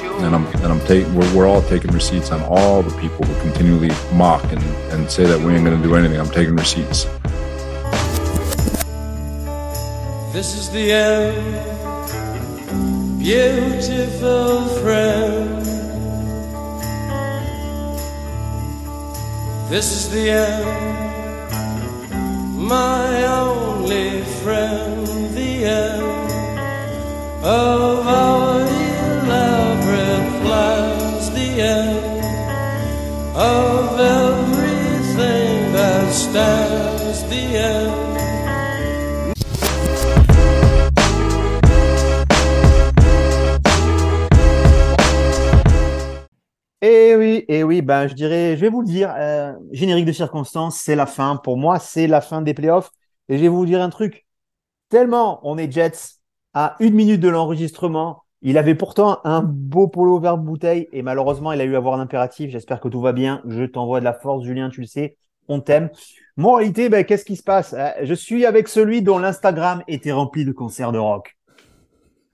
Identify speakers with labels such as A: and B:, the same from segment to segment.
A: And I'm and I'm taking we're, we're all taking receipts on all the people who continually mock and, and say that we ain't gonna do anything. I'm taking receipts.
B: This is the end, beautiful friend. This is the end, my only friend, the end of our of everything that stands.
C: Et oui, et oui, ben je dirais, je vais vous le dire, euh, générique de circonstance, c'est la fin. Pour moi, c'est la fin des playoffs. Et je vais vous dire un truc. Tellement on est Jets à une minute de l'enregistrement, il avait pourtant un beau polo vert bouteille et malheureusement, il a eu à voir un impératif. J'espère que tout va bien. Je t'envoie de la force, Julien, tu le sais. On t'aime. Moralité, ben, qu'est-ce qui se passe? Euh, Je suis avec celui dont l'Instagram était rempli de concerts de rock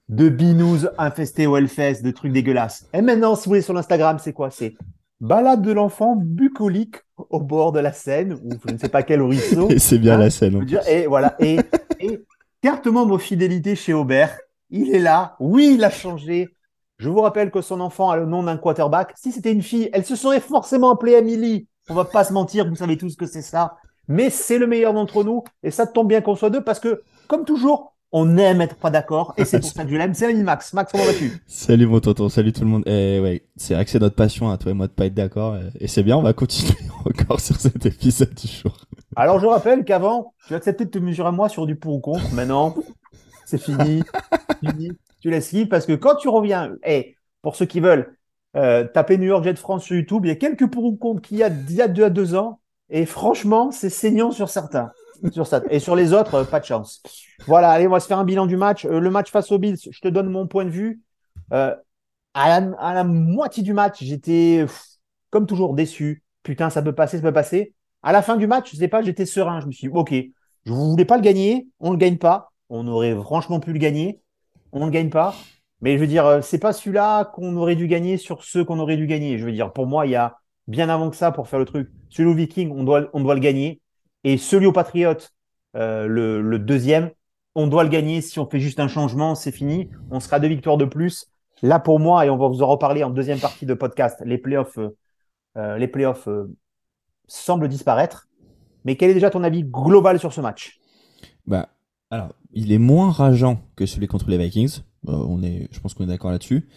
C: de binous infestés au Hellfest, de trucs dégueulasses. Et maintenant, si vous voulez sur l'Instagram, c'est quoi? C'est balade de l'enfant bucolique au bord de la Seine, ou je ne sais pas quel ruisseau.
D: Et c'est bien
C: Hein,
D: la en
C: dire, et voilà. Et, et carte membre fidélité chez Aubert. Il est là. Oui, il a changé. Je vous rappelle que son enfant a le nom d'un quarterback. Si c'était une fille, elle se serait forcément appelée Amélie. On va pas se mentir, vous savez tous que c'est ça. Mais c'est le meilleur d'entre nous. Et ça tombe bien qu'on soit deux parce que, comme toujours, on aime être pas d'accord. Et c'est pour ça que je l'aime. C'est l'ami Max. Max, comment vas-tu?
D: Salut mon tonton, salut tout le monde. Et ouais, c'est vrai que c'est notre passion, à toi et moi, de pas être d'accord. Et c'est bien, on va continuer encore sur cet épisode du jour.
C: Alors, je rappelle qu'avant, tu acceptais de te mesurer à moi sur du pour ou contre. Maintenant, c'est fini. Tu laisses libre parce que quand tu reviens, et pour ceux qui veulent euh, taper New York Jet France sur YouTube, il y a quelques pour ou contre qu'il y a il y a deux à deux ans. Et franchement, c'est saignant sur certains. Sur ça. Et sur les autres, pas de chance. Voilà, allez, on va se faire un bilan du match. Euh, le match face aux Bills, je te donne mon point de vue. Euh, à, la, moitié du match, j'étais, comme toujours, déçu. Putain, ça peut passer, ça peut passer. À la fin du match, je sais pas, j'étais serein. Je me suis dit, OK, je ne voulais pas le gagner, on le gagne pas. On aurait franchement pu le gagner, on ne le gagne pas. Mais je veux dire, euh, c'est pas celui-là qu'on aurait dû gagner sur ceux qu'on aurait dû gagner. Je veux dire, pour moi, il y a bien avant que ça pour faire le truc. Celui au Viking, on doit, le gagner. Et celui au Patriote, euh, le, deuxième, on doit le gagner. Si on fait juste un changement, c'est fini. On sera deux victoires de plus. Là, pour moi, et on va vous en reparler en deuxième partie de podcast, les playoffs, les playoffs euh, semblent disparaître. Mais quel est déjà ton avis global sur ce match?
D: Bah, alors, il est moins rageant que celui contre les Vikings. Euh, on est, je pense qu'on est d'accord là-dessus.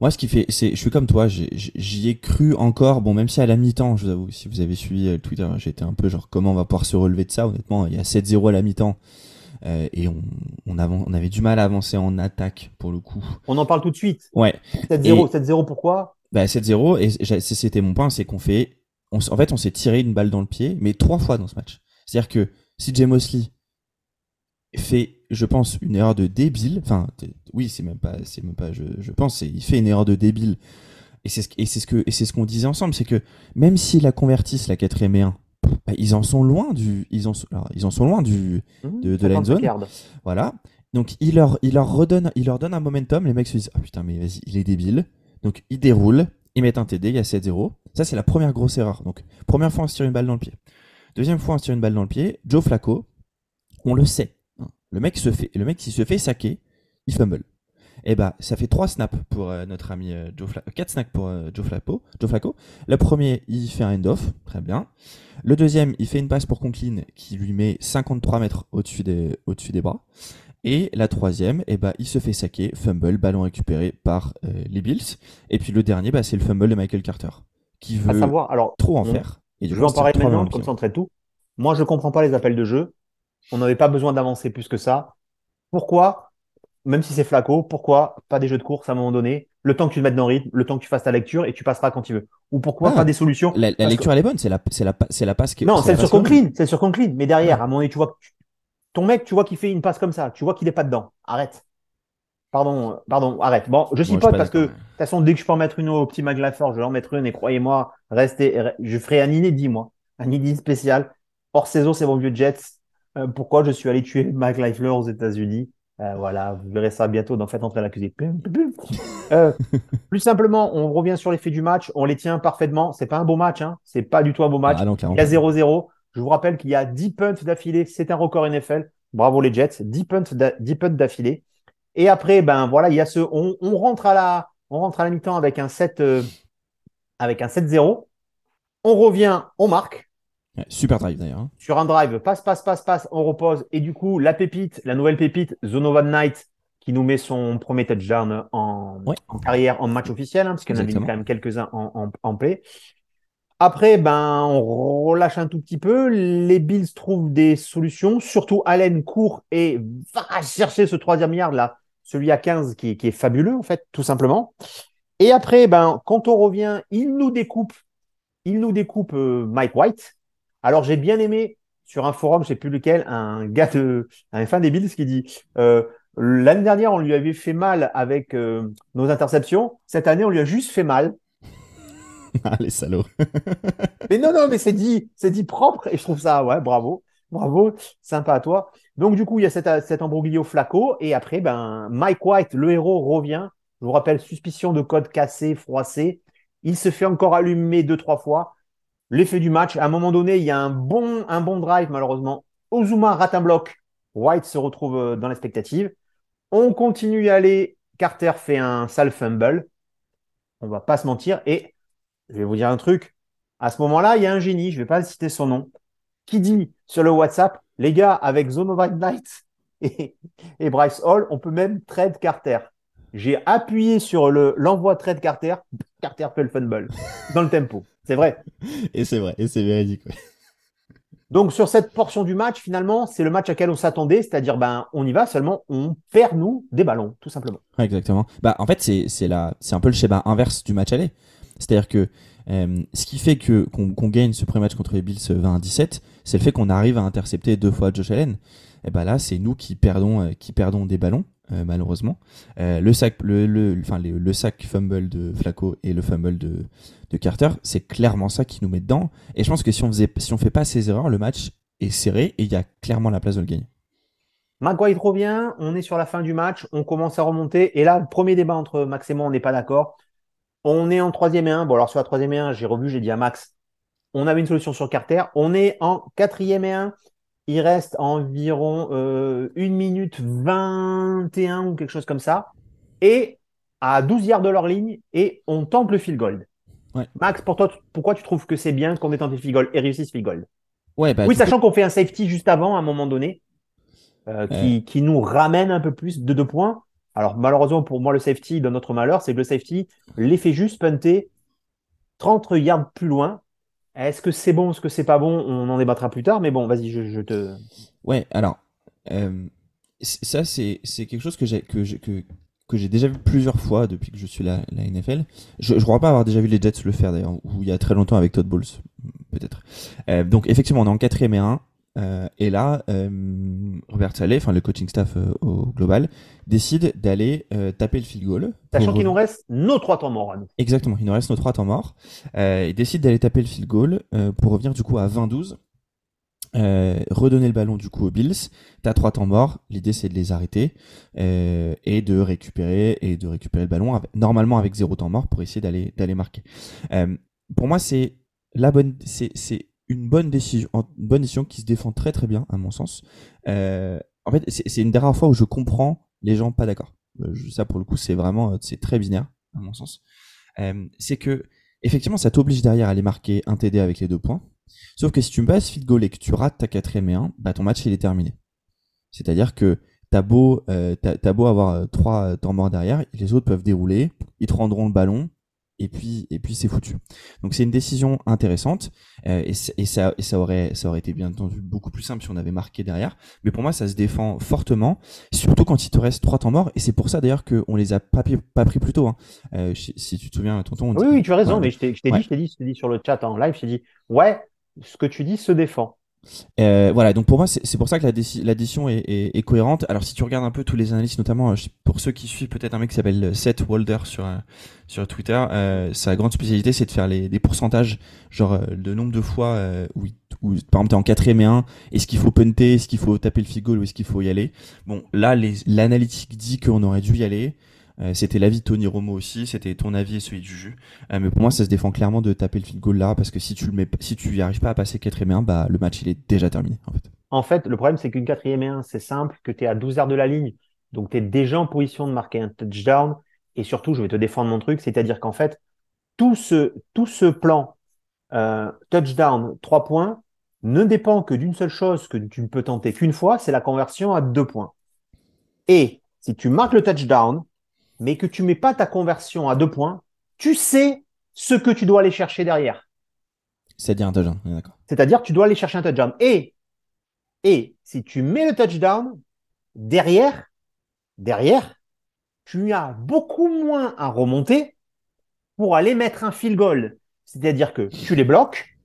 D: Moi, ce qui fait, c'est, je suis comme toi, j'y ai cru encore. Bon, même si à la mi-temps, je vous avoue, si vous avez suivi euh, Twitter, j'étais un peu genre, comment on va pouvoir se relever de ça? Honnêtement, il y a 7-0 à la mi-temps. Euh, et on, on, on avait du mal à avancer en attaque, pour le coup.
C: On en parle tout de suite.
D: Ouais,
C: 7-0, 7-0 pourquoi?
D: Bah 7-0, et c'était mon point, c'est qu'on fait, on, en fait, on s'est tiré une balle dans le pied, mais trois fois dans ce match. C'est-à-dire que si Mosley fait, je pense, une erreur de débile, enfin, oui, c'est même pas, c'est même pas, je, je pense, il fait une erreur de débile, et c'est ce, et c'est ce que, et c'est ce qu'on disait ensemble, c'est que même s'ils la convertissent la quatrième et un, bah, ils en sont loin du, ils en, alors, ils en sont loin du,
C: Mhm,
D: de- de la
C: 50
D: end zone. voilà. Donc il leur, il leur redonne, il leur donne un momentum. Les mecs se disent ah putain mais vas-y, il est débile. Donc ils déroulent, ils mettent un TD, il y a 7-0. Ça c'est la première grosse erreur. Donc première fois on se tire une balle dans le pied. Deuxième fois on se tire une balle dans le pied. Joe Flacco, on le sait. Le mec se fait, le mec s'il se fait saquer, il fumble. Et bah ça fait trois snaps pour euh, notre ami euh, Joe Flacco, quatre snaps pour euh, Joe Flacco. Joe Flacco. Le premier il fait un end-off, très bien. Le deuxième il fait une passe pour Conklin qui lui met 53 mètres au-dessus des, au-dessus des bras. Et la troisième, eh ben, il se fait saquer, fumble, ballon récupéré par euh, les Bills. Et puis le dernier, bah, c'est le fumble de Michael Carter, qui
C: À
D: veut
C: savoir, alors,
D: trop en
C: on-
D: faire. Et du
C: je
D: coup,
C: vais en parler maintenant, comme
D: pied.
C: ça on traite tout. Moi, je comprends pas les appels de jeu. On n'avait pas besoin d'avancer plus que ça. Pourquoi, même si c'est flaco, pourquoi pas des jeux de course à un moment donné? Le temps que tu te mettes dans le rythme, le temps que tu fasses ta lecture et tu passeras quand tu veux. Ou pourquoi
D: Ah,
C: pas des solutions?
D: La, lecture, elle est bonne, c'est la, c'est la, c'est la passe qui
C: Non,
D: la
C: sur. Conklin, c'est sur Conklin. Mais derrière, à un moment donné, tu vois, tu- ton mec, tu vois qu'il fait une passe comme ça, tu vois qu'il est pas dedans. Arrête. Pardon, pardon, arrête. Bon, je suis pas parce que de toute façon, dès que je peux en mettre une au petit McLaughlin, je vais en mettre une et croyez-moi, restez, je ferai un inédit, moi. Un inédit spécial. Hors saison, c'est mon vieux Jets. Euh, pourquoi je suis allé tuer McLaughlin aux États-Unis? Euh, voilà, vous verrez ça bientôt dans Faites entrer l'accusé. Euh, plus simplement, on revient sur les faits du match, on les tient parfaitement. C'est pas un beau match, hein. c'est pas du tout un beau match.
D: Ah non.
C: Il y a 0-0. Je vous rappelle qu'il y a 10 punts d'affilée, c'est un record NFL. Bravo les Jets, 10 punts d'a- 10 punts d'affilée. Et après, ben voilà, il y a ce, on, on rentre à la, on rentre à la mi-temps avec un 7, euh, avec un 7-0. On revient, on marque
D: super drive d'ailleurs. hein.
C: sur un drive, passe, passe, passe, passe, on repose. Et du coup, la pépite, la nouvelle pépite, Zonovan Knight, qui nous met son premier touchdown en,
D: Ouais.
C: en carrière, en match officiel, hein, parce qu'il y en a mis quand même quelques-uns en, en, en play. Après, ben, on relâche un tout petit peu. Les Bills trouvent des solutions. Surtout, Allen court et va chercher ce troisième yard là, celui à 15 qui, est- qui est fabuleux, en fait, tout simplement. Et après, ben, quand on revient, il nous découpe, il nous découpe euh, Mike White. Alors, j'ai bien aimé sur un forum, je sais plus lequel, un gars de, un fan des Bills qui dit, euh, l'année dernière, on lui avait fait mal avec euh, nos interceptions. Cette année, on lui a juste fait mal.
D: Ah, les salauds.
C: Mais non, non, mais c'est dit, c'est dit propre et je trouve ça, ouais, bravo, bravo, sympa à toi. Donc, du coup, il y a cet, cet embroglio flaco et après, ben, Mike White, le héros, revient. Je vous rappelle, suspicion de code cassé, froissé. Il se fait encore allumer deux, trois fois. L'effet du match, à un moment donné, il y a un bon, drive, malheureusement. Ozuma rate un bloc. White se retrouve euh, dans l'expectative. On continue à aller. Carter fait un sale fumble. On va pas se mentir. Et je vais vous dire un truc. À ce moment-là, il y a un génie, je vais pas citer son nom, qui dit sur le WhatsApp, les gars, avec Zonovan Knight et, Bryce Hall, on peut même trade Carter. J'ai appuyé sur le l'envoi trade Carter, Carter fait le fumble dans le tempo. C'est vrai.
D: Et c'est vrai, et c'est véridique. ouais.
C: Donc sur cette portion du match, finalement, c'est le match à quel on s'attendait, c'est-à-dire ben on y va seulement, on perd nous des ballons, tout simplement.
D: Ouais, exactement. Bah, en fait, c'est c'est la, c'est un peu le schéma inverse du match aller. C'est-à-dire que euh, ce qui fait que qu'on gagne ce premier match contre les Bills 20 à 17, c'est le fait qu'on arrive à intercepter deux fois Josh Allen. Et ben là, c'est nous qui perdons, euh, qui perdons des ballons. Euh, malheureusement, Euh, le sac, fumble de Flacco et le fumble de, Carter, c'est clairement ça qui nous met dedans. Et je pense que si on faisait, si fait pas ces erreurs, le match est serré et il y a clairement la place de le gagner.
C: McGuire revient, on est sur la fin du match, on commence à remonter. Et là, premier débat entre Max et moi, on n'est pas d'accord. On est en troisième et un. Bon, alors sur la troisième et un, j'ai revu, j'ai dit à Max, on avait une solution sur Carter. On est en quatrième et un. Il reste environ euh, une minute 21 ou quelque chose comme ça. Et à 12 yards de leur ligne, et on tente le field goal.
D: Ouais.
C: Max, pour toi, pourquoi tu trouves que c'est bien qu'on ait tenté le field goal et réussi ce field goal?
D: Ouais, bah,
C: oui, sachant qu'on fait un safety juste avant, à un moment donné, euh, qui, qui nous ramène un peu plus de deux points. Alors, malheureusement, pour moi, le safety, dans notre malheur, c'est que le safety l'effet juste punter 30 yards plus loin. Est-ce que c'est bon, est-ce que c'est pas bon On en débattra plus tard, mais bon, vas-y, je, te.
D: Ouais, alors, euh, ça, c'est quelque chose que j'ai que que, que j'ai déjà vu plusieurs fois depuis que je suis la, la NFL. Je, je crois pas avoir déjà vu les Jets le faire d'ailleurs, ou il y a très longtemps avec Todd Bowles, peut-être. Euh, donc, effectivement, on est en quatrième et un. Euh, et là, euh, Robert Saleh, enfin le coaching staff euh, au global, décide d'aller euh, taper le field goal.
C: Sachant
D: pour-
C: qu'il nous reste nos trois temps morts à nous.
D: Exactement, il nous reste nos trois temps morts. Euh, il décide d'aller taper le field goal euh, pour revenir du coup à 20-12. Euh, redonner le ballon du coup aux Bills. T'as trois temps morts. L'idée c'est de les arrêter euh, et de récupérer et de récupérer le ballon avec- normalement avec zéro temps mort pour essayer d'aller d'aller marquer. Euh, pour moi c'est la bonne c'est une bonne décision une bonne décision qui se défend très très bien à mon sens. Euh, en fait c'est une rares fois où je comprends les gens pas d'accord. Euh, ça pour le coup c'est vraiment euh, c'est très binaire à mon sens. Euh, c'est que effectivement ça t'oblige derrière à aller marquer un TD avec les deux points. Sauf que si tu me passes field goal et que tu rates ta quatrième et un, bah ton match il est terminé. C'est-à-dire que t'as beau, euh, beau avoir euh, trois temps morts derrière, les autres peuvent dérouler, ils te rendront le ballon et puis et puis c'est foutu. Donc c'est une décision intéressante euh, et, ça et ça aurait ça aurait été bien entendu beaucoup plus simple si on avait marqué derrière. Mais pour moi ça se défend fortement, surtout quand il te reste trois temps morts et c'est pour ça d'ailleurs qu'on les a pas, pris- pas pris plus tôt. Hein. Euh, si, si tu te souviens, tonton. on
C: Oui,
D: dit-
C: oui, tu as raison,
D: Ouais.
C: mais je t'ai
D: Ouais.
C: dit, je t'ai dit, je t'ai dit sur le chat en live, je t'ai dit, ouais, ce que tu dis se défend.
D: Euh, voilà, donc pour moi, c'est pour ça que l'addition est, est- cohérente. Alors, si tu regardes un peu tous les analystes, notamment euh, pour ceux qui suivent peut-être un mec qui s'appelle Seth Walder sur, euh, sur Twitter, euh, sa grande spécialité, c'est de faire les, des pourcentages, genre euh, le nombre de fois euh, où, par exemple, t'es en 4 et 1, est-ce qu'il faut punter, est-ce qu'il faut taper le field goal ou est-ce qu'il faut y aller? Bon, là, l'analytique dit qu'on aurait dû y aller. Euh, c'était l'avis de Tony Romo aussi, c'était ton avis et celui de Juju. Euh, mais pour moi, ça se défend clairement de taper le field goal là, parce que si tu le mets, si tu arrives pas à passer 4 et 1, bah, le match, il est déjà terminé, en fait.
C: En fait, le problème, c'est qu'une quatrième et un, c'est simple, que tu es à 12 yards de la ligne. Donc, tu es déjà en position de marquer un touchdown. Et surtout, je vais te défendre mon truc, c'est-à-dire qu'en fait, tout ce, tout ce plan euh, touchdown, 3 points, ne dépend que d'une seule chose que tu ne peux tenter qu'une fois, c'est la conversion à 2 points. Et si tu marques le touchdown, mais que tu mets pas ta conversion à 2 points, tu sais ce que tu dois aller chercher derrière.
D: C'est-à-dire un touchdown, d'accord.
C: C'est-à-dire que tu dois aller chercher un touchdown. Et, et si tu mets le touchdown, derrière, derrière, tu as beaucoup moins à remonter pour aller mettre un field goal. C'est-à-dire que tu les bloques,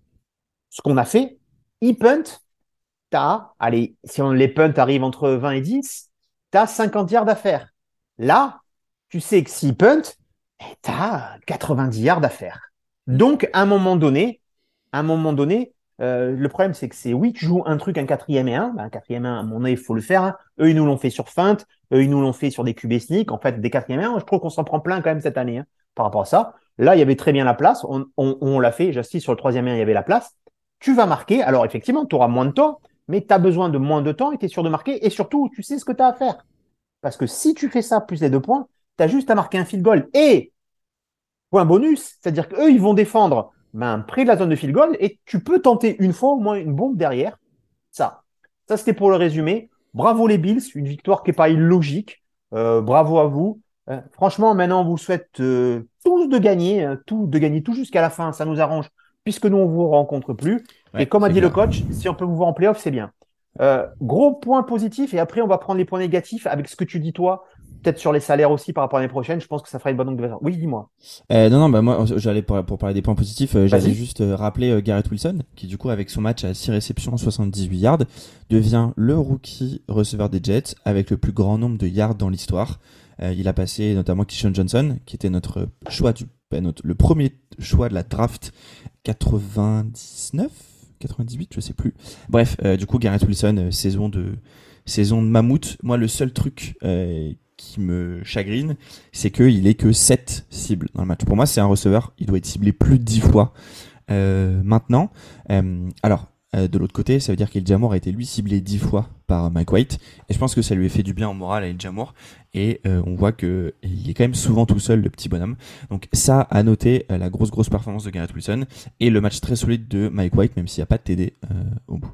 C: ce qu'on a fait, ils punt, t'as, allez, si on, les punts arrivent entre 20 et 10, t'as 50 yards à faire. Là, tu sais que s'ils punt, eh, t'as 90 yards à faire. Donc, à un moment donné, un moment donné, euh, le problème, c'est que c'est oui, tu joues un truc, un quatrième et un. Ben, un quatrième et un, à mon avis, il faut le faire. hein. Eux, ils nous l'ont fait sur feinte. Eux, ils nous l'ont fait sur des QB sneak. En fait, des quatrième et un, je trouve qu'on s'en prend plein quand même cette année hein, par rapport à ça. Là, il y avait très bien la place. On l'a fait. J'assiste sur le troisième et un, il y avait la place. Tu vas marquer. Alors, effectivement, tu auras moins de temps, mais tu as besoin de moins de temps et tu es sûr de marquer. Et surtout, tu sais ce que tu as à faire. Parce que si tu fais ça plus les deux points, tu as juste à marquer un field goal. Et, point bonus, c'est-à-dire qu'eux, ils vont défendre ben, près de la zone de field goal et tu peux tenter une fois au moins une bombe derrière. Ça. Ça, c'était pour le résumé. Bravo les Bills, une victoire qui n'est pas illogique. Euh, bravo à vous. Euh, franchement, maintenant, on vous souhaite euh, tous de gagner, euh, tout, de gagner tout jusqu'à la fin. Ça nous arrange puisque nous, on vous rencontre plus.
D: Ouais,
C: et comme a dit le coach, si on peut vous voir en playoff, c'est bien. Gros point positif et après, on va prendre les points négatifs avec ce que tu dis toi. Peut-être sur les salaires aussi par rapport à l'année prochaine. Je pense que ça fera une bonne onde. Oui, dis-moi.
D: Euh, non, non, bah moi, j'allais pour, pour parler des points positifs, euh, j'allais juste euh, rappeler Garrett Wilson, qui du coup, avec son match à 6 réceptions, 78 yards, devient le rookie receveur des Jets avec le plus grand nombre de yards dans l'histoire. Il a passé notamment Kishon Johnson, qui était notre choix du, bah, notre, le premier choix de la draft 99, 98, je sais plus. Bref, du coup, Garrett Wilson, saison de saison de mammouth. Moi, le seul truc qui me chagrine, c'est qu'il est que 7 cibles dans le match. Pour moi, c'est un receveur, il doit être ciblé plus de 10 fois euh, maintenant. Euh, alors, euh, de l'autre côté, ça veut dire qu'Eljamour a été lui ciblé 10 fois par Mike White. Et je pense que ça lui a fait du bien en moral à Eljamour. Et euh, on voit que il est quand même souvent tout seul, le petit bonhomme. Donc ça, à noter, euh, la grosse, grosse performance de Garrett Wilson. Et le match très solide de Mike White, même s'il n'y a pas de TD au bout.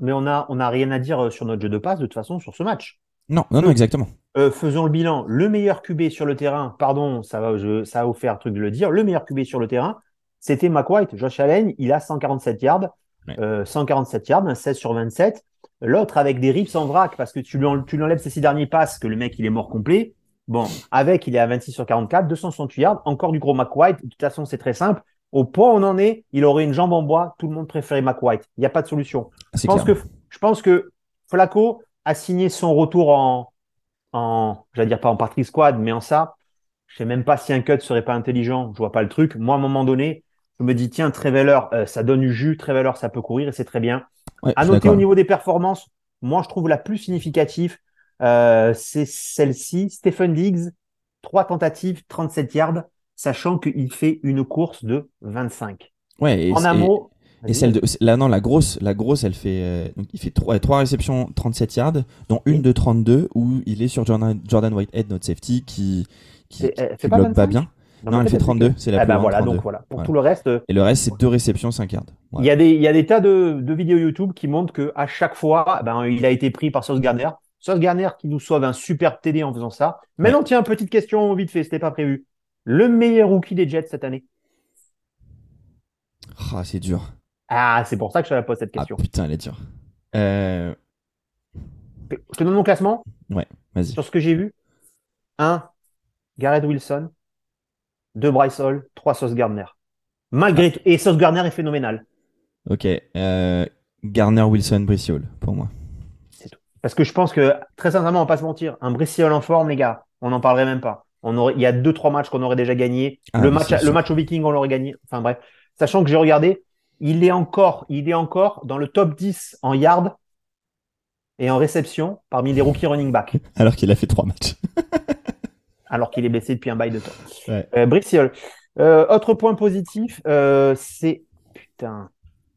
C: Mais on a, on a rien à dire sur notre jeu de passe de toute façon sur ce match.
D: Non, non, non, exactement.
C: Euh, faisons le bilan. Le meilleur QB sur le terrain, pardon, ça va, je, ça va vous faire un truc de le dire. Le meilleur QB sur le terrain, c'était McWhite. Josh Allen, il a 147 yards.
D: Ouais.
C: Euh, 147 yards, un 16 sur 27. L'autre avec des rips en vrac parce que tu lui, en- tu lui enlèves ses six derniers passes, que le mec il est mort complet. Bon, avec il est à 26 sur 44, 268 yards, encore du gros McWhite. De toute façon, c'est très simple. Au point où on en est, il aurait une jambe en bois. Tout le monde préférait McWhite. Il n'y a pas de solution. Je pense,
D: clair.
C: que, je pense que Flacco a signé son retour en, en j'allais dire pas en partie squad, mais en ça. Je sais même pas si un cut serait pas intelligent. Je vois pas le truc. Moi, à un moment donné, je me dis, tiens, Treveller, euh, ça donne du jus. Treveller, ça peut courir et c'est très bien.
D: Ouais,
C: À noter au niveau des performances, moi, je trouve la plus significative, euh, c'est celle-ci. Stephen Diggs, trois tentatives, 37 yards, sachant qu'il fait une course de 25.
D: Ouais, et,
C: en un mot.
D: Et celle de, là, non, la grosse, la grosse, elle fait, euh, donc il fait trois, trois réceptions, 37 yards, dont une de 32 où il est sur Jordan, Jordan Whitehead, notre safety, qui, qui,
C: C'est-
D: qui, bloque pas
C: 25?
D: bien. Non,
C: ma
D: elle fait
C: c'est
D: 32,
C: que-
D: c'est la
C: Eh
D: plus loin,
C: voilà,
D: 32.
C: donc voilà. Pour
D: Voilà.
C: tout le reste, euh,
D: Et le reste, c'est deux réceptions, 5 yards.
C: il y a des, il y a des tas de, de vidéos YouTube qui montrent que à chaque fois, ben, il a été pris par Sauce Garner. Sauce Garner qui nous sauve un super TD en faisant ça. Maintenant, tiens, petite question vite fait, c'était pas prévu. Le meilleur rookie des Jets cette année?
D: Ah, c'est dur.
C: Ah, c'est pour ça que je te la pose cette
D: Ah,
C: question.
D: putain, elle est dure. Euh,
C: Je te donne mon classement
D: vas-y.
C: sur ce que j'ai vu. 1. Garrett Wilson. 2. Bryce Hall. 3. Sauce Gardner. Malgré tout. Et Sauce Gardner est phénoménal.
D: Ok. Euh, Garner, Wilson, Brice Hall, pour moi.
C: Parce que je pense que, très sincèrement, on va pas se mentir, un Bristol en forme, les gars, on n'en parlerait même pas. On aurait, il y a deux, trois matchs qu'on aurait déjà gagné.
D: Ah,
C: le match,
D: c'est
C: le match au Viking, on l'aurait gagné. Enfin bref. Sachant que j'ai regardé, il est encore, il est encore dans le top 10 en yard et en réception parmi les rookies running back,
D: Alors qu'il a fait trois matchs.
C: alors qu'il est blessé depuis un bail de temps.
D: Ouais.
C: Euh. Euh, autre point positif, euh, c'est, putain,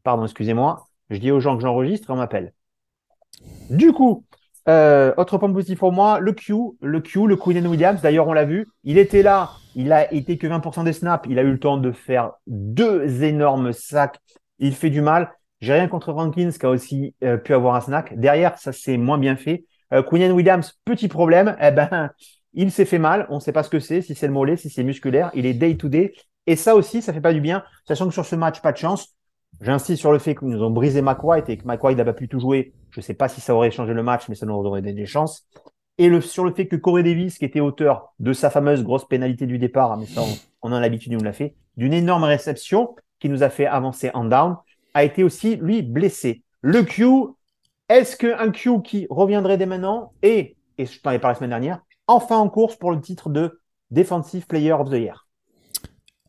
C: pardon, excusez-moi. Je dis aux gens que j'enregistre et on m'appelle. Du coup, euh, autre point positif pour moi, le Q, le Q, le Queen Williams. D'ailleurs, on l'a vu. Il était là. Il a été que 20% des snaps. Il a eu le temps de faire deux énormes sacs. Il fait du mal. J'ai rien contre Rankins qui a aussi euh, pu avoir un snack. Derrière, ça c'est moins bien fait. Euh, Queen Williams, petit problème. Eh ben, il s'est fait mal. On ne sait pas ce que c'est, si c'est le mollet, si c'est musculaire. Il est day to day. Et ça aussi, ça fait pas du bien. Sachant que sur ce match, pas de chance. J'insiste sur le fait que nous ont brisé McWhite et que McWhite n'a pas pu tout jouer. Je ne sais pas si ça aurait changé le match, mais ça nous aurait donné des chances. Et sur le fait que Corey Davis, qui était auteur de sa fameuse grosse pénalité du départ, mais ça, on, on a l'habitude, nous l'a fait, d'une énorme réception qui nous a fait avancer en down, a été aussi, lui, blessé. Le Q, est-ce qu'un Q qui reviendrait dès maintenant et, et je t'en ai parlé la semaine dernière, enfin en course pour le titre de Defensive Player of the Year?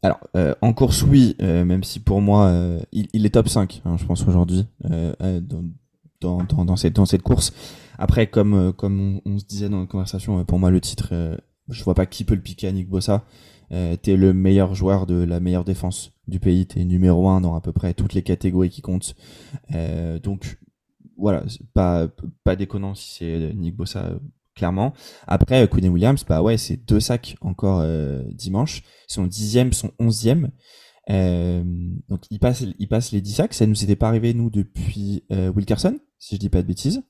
D: Alors, euh, en course, oui, euh, même si pour moi, euh, il, il est top 5, hein, je pense, aujourd'hui, euh, euh, dans, dans, dans, cette, dans cette course. Après, comme, euh, comme on, se disait dans la conversation, pour moi, le titre, je vois pas qui peut le piquer à Nick Bossa. T'es le meilleur joueur de la meilleure défense du pays, t'es numéro un dans à peu près toutes les catégories qui comptent. Donc, voilà, pas, pas déconnant si c'est Nick Bossa, clairement. Après, euh, Quinn Williams, bah ouais, c'est deux sacs encore euh, dimanche. Son dixième, son onzième. Euh, donc il passe, il passe les 10 sacs. Ça nous était pas arrivé nous depuis Wilkerson, si je dis pas de bêtises.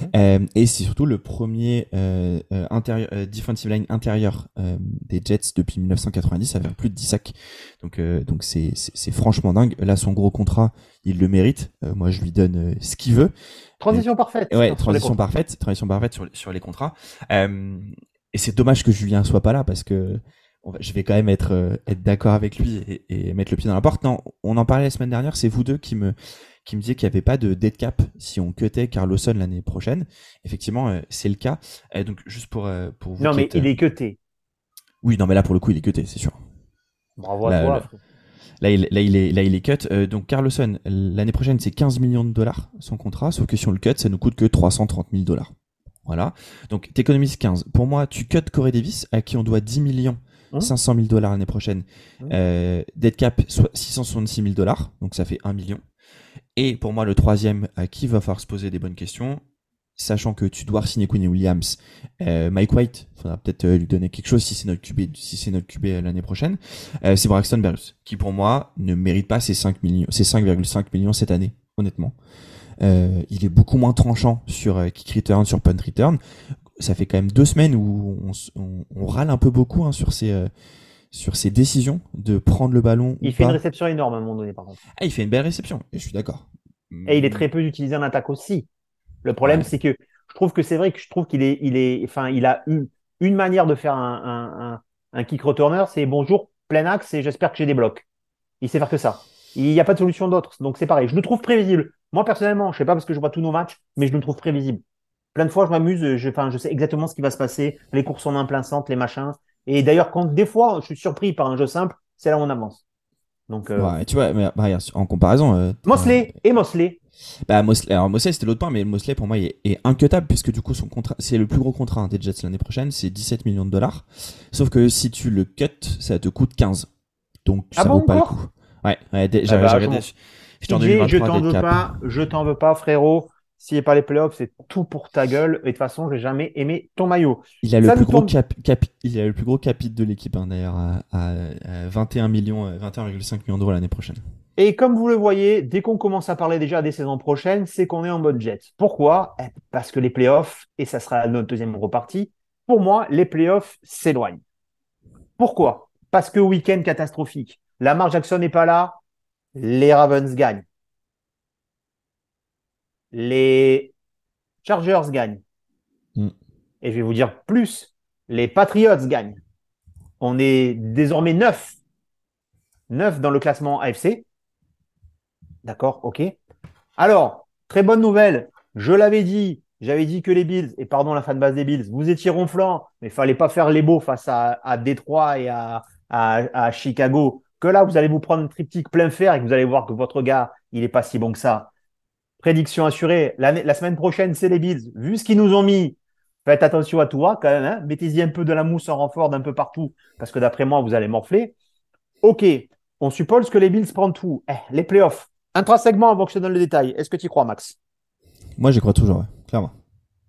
C: Mhm.
D: Euh, et c'est surtout le premier euh, euh, intérieur, euh, defensive line intérieur euh, des Jets depuis 1990 à faire plus de 10 sacs. Donc euh, donc c'est c'est c'est franchement dingue. Là son gros contrat, il le mérite. Euh, moi je lui donne euh, ce qu'il veut.
C: Transition parfaite.
D: Ouais, transition parfaite, transition parfaite sur, les- sur les contrats. Euh, et c'est dommage que Julien soit pas là parce que on va- je vais quand même être, euh, être d'accord avec lui et, et mettre le pied dans la porte. Non, on en parlait la semaine dernière, c'est vous deux qui me, qui me disiez qu'il n'y avait pas de dead cap si on cutait Carlosson l'année prochaine. Effectivement, euh, c'est le cas. Euh, donc, juste pour, euh, pour vous.
C: Non, mais
D: êtes,
C: il est cuté.
D: Oui, non, mais là, pour le coup, il est cuté, c'est sûr.
C: Bravo à
D: Là,
C: toi.
D: là. il, là, il est, là, il est cut. Euh, donc, Carlosson, l'année prochaine, c'est 15 millions de dollars son contrat. Sauf que si on le cut, ça nous coûte que 330 000 dollars. Voilà. Donc, t'économises 15. Pour moi, tu cut Corey Davis, à qui on doit 10 millions,
C: Hum.
D: 500 000 dollars l'année prochaine. Euh, dead cap, soit 666 000 dollars. Donc, ça fait 1 million. Et pour moi, le troisième, à qui va falloir se poser des bonnes questions, sachant que tu dois signer Quinn Williams, euh, Mike White, faudra peut-être euh, lui donner quelque chose si c'est notre QB, si c'est notre QB l'année prochaine. Euh, c'est Braxton Berrios, qui pour moi ne mérite pas ses 5 millions, ses 5,5 millions cette année, honnêtement. Euh, il est beaucoup moins tranchant sur euh, kick return, sur punt return. Ça fait quand même deux semaines où on, on- on râle un peu beaucoup hein, sur euh, sur ses décisions de prendre le ballon.
C: Il fait une réception énorme à un moment donné, par contre.
D: Ah, il fait une belle réception. Et je suis d'accord.
C: Et il est très peu utilisé en attaque aussi. Le problème,
D: Ouais.
C: c'est que je trouve que c'est vrai que je trouve qu'il est, il est, enfin, il a une, une manière de faire un, un, un, un kick returner, c'est bonjour, plein axe et j'espère que j'ai des blocs. Il sait faire que ça. Il n'y a pas de solution d'autre. Donc c'est pareil. Je le trouve prévisible. Moi, personnellement, je sais pas parce que je vois tous nos matchs, mais je le trouve prévisible. Plein de fois, je m'amuse, je, enfin, je sais exactement ce qui va se passer, les courses en un plein centre, les machins. Et d'ailleurs, quand des fois, je suis surpris par un jeu simple, c'est là où on avance. Donc, euh,
D: Ouais, tu vois, mais, bah, regarde, en comparaison. euh,
C: Mosley et Mosley.
D: Bah, Mosley, alors Mosley c'était l'autre point, mais Mosley pour moi est, est incutable puisque du coup son contrat, c'est le plus gros contrat hein, des Jets l'année prochaine, c'est 17 millions de dollars. Sauf que si tu le cut, ça te coûte 15. Donc
C: Ah
D: ça
C: bon,
D: vaut pas le coup. Ouais, ouais
C: Ah
D: j'avais
C: bah,
D: j'ai regardé.
C: je-
D: J'étais en
C: TJ, je
D: 2023
C: t'en veux pas, je t'en veux pas, frérot. S'il n'y a pas les playoffs, c'est tout pour ta gueule. Et de toute façon, j'ai jamais aimé ton maillot.
D: Il a le plus gros cap, cap- il a le plus gros capite de l'équipe hein, d'ailleurs à, à- à 21 millions, euh, 21,5 millions d'euros l'année prochaine.
C: Et comme vous le voyez, dès qu'on commence à parler déjà des saisons prochaines, c'est qu'on est en mode jet. Pourquoi? Eh, Parce que les playoffs, et ça sera notre deuxième repartie, pour moi, les playoffs s'éloignent. Pourquoi? Parce que week-end catastrophique. Lamar Jackson n'est pas là, les Ravens gagnent. Les Chargers gagnent.
D: Mm.
C: Et je vais vous dire plus, les Patriots gagnent. On est désormais neuf. Neuf dans le classement AFC. D'accord, ok. Alors, Très bonne nouvelle. Je l'avais dit. J'avais dit que les Bills, et pardon la fanbase des Bills, vous étiez ronflant, mais il fallait pas faire les beaux face à, à Détroit et à, à, à Chicago. Que là, vous allez vous prendre un triptyque plein fer et que vous allez voir que votre gars, il est pas si bon que ça. Prédiction assurée. La, semaine prochaine, c'est les Bills. Vu ce qu'ils nous ont mis, faites attention à toi quand même. Hein. Mettez-y un peu de la mousse en renfort d'un peu partout, parce que d'après moi, vous allez morfler. Ok, on suppose que les Bills prennent tout. Eh, les playoffs. Intrinsèquement, avant que je te donne le détail, est-ce que tu y crois, Max?
D: Moi, j'y crois toujours, ouais, clairement.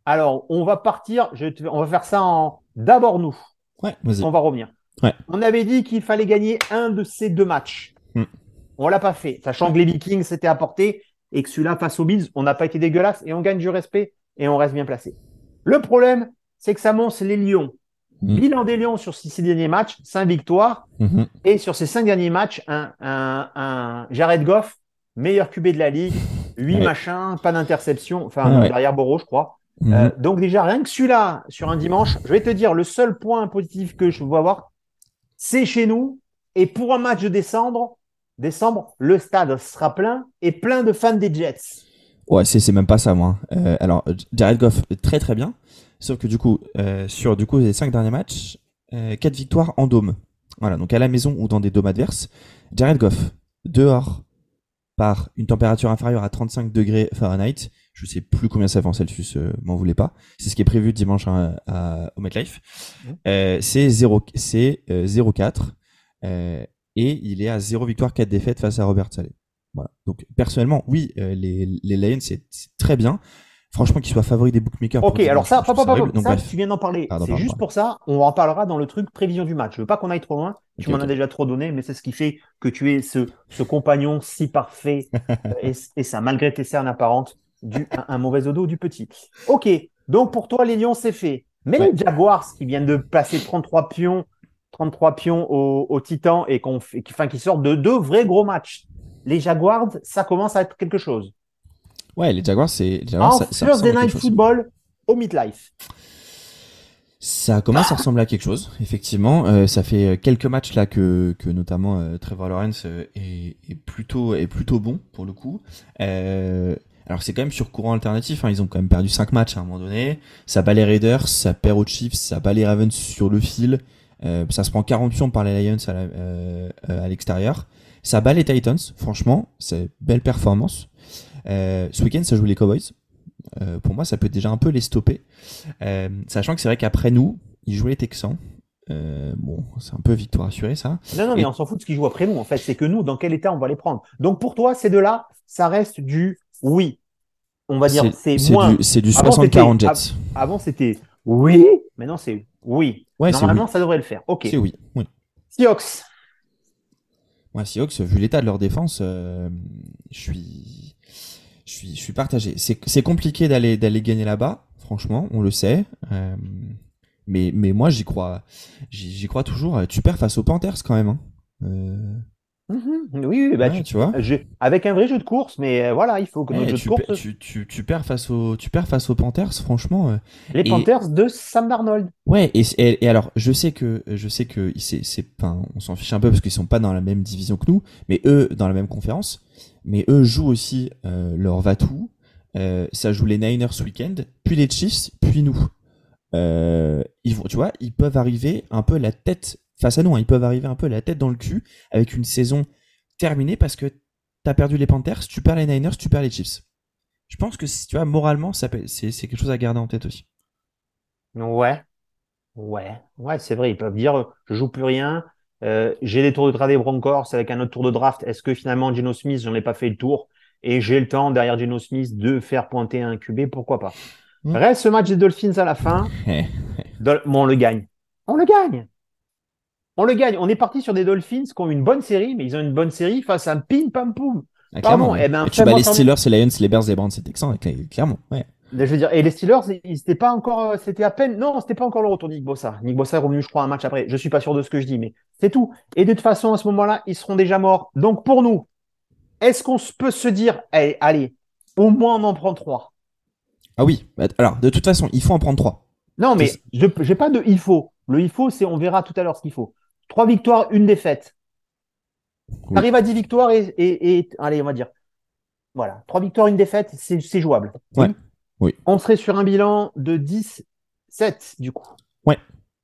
C: Alors, on va partir. Je te- On va faire ça en d'abord nous.
D: Ouais, vas-y.
C: On va revenir.
D: Ouais.
C: On avait dit qu'il fallait gagner un de ces deux matchs.
D: Hmm.
C: On l'a pas fait, sachant que les Vikings s'étaient apportés et que celui-là face aux Bills, on n'a pas été dégueulasse et on gagne du respect et on reste bien placé. Le problème, c'est que ça monte les Lions.
D: Hmm.
C: Bilan des Lions sur ces six derniers matchs, cinq victoires
D: Mhm.
C: et sur ces cinq derniers matchs, un, un, un Jared Goff, meilleur QB de la ligue, huit
D: Ouais.
C: machins, pas d'interception, enfin
D: Ouais,
C: derrière Borough, je crois.
D: Mhm.
C: Euh, donc déjà, rien que celui-là, sur un dimanche, je vais te dire, le seul point positif que je vois avoir, c'est chez nous. Et pour un match de décembre, décembre, le stade sera plein et plein de fans des Jets.
D: Ouais, c'est c'est même pas ça, moi. Euh, alors, Jared Goff, très très bien. Sauf que du coup, euh, sur du coup les cinq derniers matchs, euh, quatre victoires en dôme. Voilà, donc à la maison ou dans des dômes adverses. Jared Goff, dehors, par une température inférieure à 35 degrés Fahrenheit. Je sais plus combien ça fait en Celsius, euh, m'en voulez pas. C'est ce qui est prévu dimanche à, à- au MetLife.
C: Mhm.
D: Euh, c'est 0, c'est euh, 0-4. Et il est à 0 victoire, 4 défaites face à Robert Saleh. Voilà. Donc personnellement, oui, euh, les, les Lions c'est très bien. Franchement, qu'ils soient favoris des bookmakers.
C: Ok, alors ça.
D: Donc
C: ça, tu viens d'en parler. C'est juste
D: pardon.
C: pour ça, on en parlera dans le truc prévision du match. Je veux pas qu'on aille trop loin. Tu m'en as déjà trop donné, mais c'est ce qui fait que tu es ce, ce compagnon si parfait euh, et, et ça, malgré tes cernes apparentes, du, un, un mauvais odo du petit. Ok, donc pour toi, les Lions, c'est fait. Mais
D: Ouais.
C: les Jaguars qui viennent de placer 33 pions, 33 pions au, au Titan et qu'on qui, enfin, qui sortent de deux vrais gros matchs. Les Jaguars, ça commence à être quelque chose.
D: Ouais, les Jaguars, c'est.
C: En
D: ça, ça
C: Thursday Night. Football au Midlife.
D: Ça commence à ressembler à quelque chose, effectivement. Euh, ça fait quelques matchs là que, que notamment euh, Trevor Lawrence euh, est, est plutôt est plutôt bon pour le coup. Euh, alors c'est quand même sur courant alternatif. Hein, ils ont quand même perdu 5 matchs à un moment donné. Ça bat les Raiders, ça perd aux Chiefs, ça bat les Ravens sur le fil. Euh, ça se prend 40 pions par les Lions à la- euh, euh, à l'extérieur. Ça bat les Titans. Franchement, c'est belle performance. Euh, ce week-end, ça joue les Cowboys. Euh, pour moi, ça peut déjà un peu les stopper. Euh, sachant que c'est vrai qu'après nous, ils jouent les Texans. Euh, bon, c'est un peu victoire assurée, ça.
C: Non, non, mais
D: Et-
C: on s'en fout de ce qu'ils jouent après nous. En fait, c'est que nous, dans quel état on va les prendre. Donc pour toi, ces deux-là, ça reste du oui. On va dire, c'est
D: c'est
C: moins.
D: du, c'est du
C: Avant,
D: 60-40
C: c'était-
D: Jets.
C: Avant, c'était oui. Maintenant, c'est oui.
D: Ouais,
C: Normalement,
D: oui.
C: ça devrait le faire. Ok.
D: C'est oui. oui.
C: Seahawks.
D: Moi, Seahawks, vu l'état de leur défense, euh, je suis, je suis, je suis partagé. C'est, compliqué d'aller, d'aller gagner là-bas. Franchement, on le sait. Euh, mais, mais moi, j'y crois, j'y, j'y crois toujours. Tu perds face aux Panthers quand même. Hein. Euh,
C: Mhm. Oui, oui, bah,
D: ouais,
C: tu-
D: tu vois.
C: je- avec un vrai jeu de course, mais euh, voilà, il faut que notre jeu
D: tu,
C: de course.
D: tu, tu, tu perds face aux, tu perds face aux Panthers. Franchement. euh,
C: Les
D: et-
C: Panthers de Sam Darnold.
D: Ouais, et, et, et alors, je sais que, je sais que c'est, c'est, enfin, on s'en fiche un peu parce qu'ils sont pas dans la même division que nous, mais eux, dans la même conférence, mais eux jouent aussi euh, leur Vatou. Euh, ça joue les Niners ce week-end, puis les Chiefs, puis nous. Ils vont, tu vois, ils peuvent arriver un peu la tête face à nous, hein, ils peuvent arriver un peu la tête dans le cul avec une saison terminée parce que t'as perdu les Panthers, tu perds les Niners, tu perds les Chiefs. Je pense que, si- tu vois, moralement, c'est, quelque chose à garder en tête aussi.
C: Ouais. Ouais. Ouais, c'est vrai. Ils peuvent dire, je joue plus rien. Euh, j'ai les tours de draft des Broncos avec un autre tour de draft. Est-ce que finalement, Geno Smith, j'en ai pas fait le tour et j'ai le temps derrière Geno Smith de faire pointer un QB? Pourquoi pas?
D: Mm.
C: Reste ce match des Dolphins à la fin. Dol- bon, on le gagne. On le gagne. On le gagne. On est parti sur des Dolphins qui ont une bonne série, mais ils ont une bonne série face à un pim pam poum.
D: Ah,
C: Pardon, eh ben,
D: Et tu bats les Steelers, les Lions, les Bears, les Browns, les Texans, cl- clairement. Ouais.
C: Je veux dire, et les Steelers, ils c'était pas encore, euh, c'était à peine, non, c'était pas encore le retour de Nick Bossa. Nick Bossa est revenu, je crois, un match après. Je suis pas sûr de ce que je dis, mais c'est tout. Et de toute façon, à ce moment-là, ils seront déjà morts. Donc, pour nous, est-ce qu'on peut se dire, allez, allez, au moins on en prend trois?
D: Ah oui. Bah, Alors, de toute façon, il faut en prendre trois.
C: Non, mais je, j'ai pas de il faut. Le il faut, c'est on verra tout à l'heure ce qu'il faut. Trois victoires, une défaite.
D: Oui.
C: Arrive à 10 victoires et, et, et- allez, on va dire Voilà, trois victoires, une défaite, c'est jouable.
D: Ouais. Oui.
C: On serait sur un bilan de 10-7 du coup.
D: Ouais.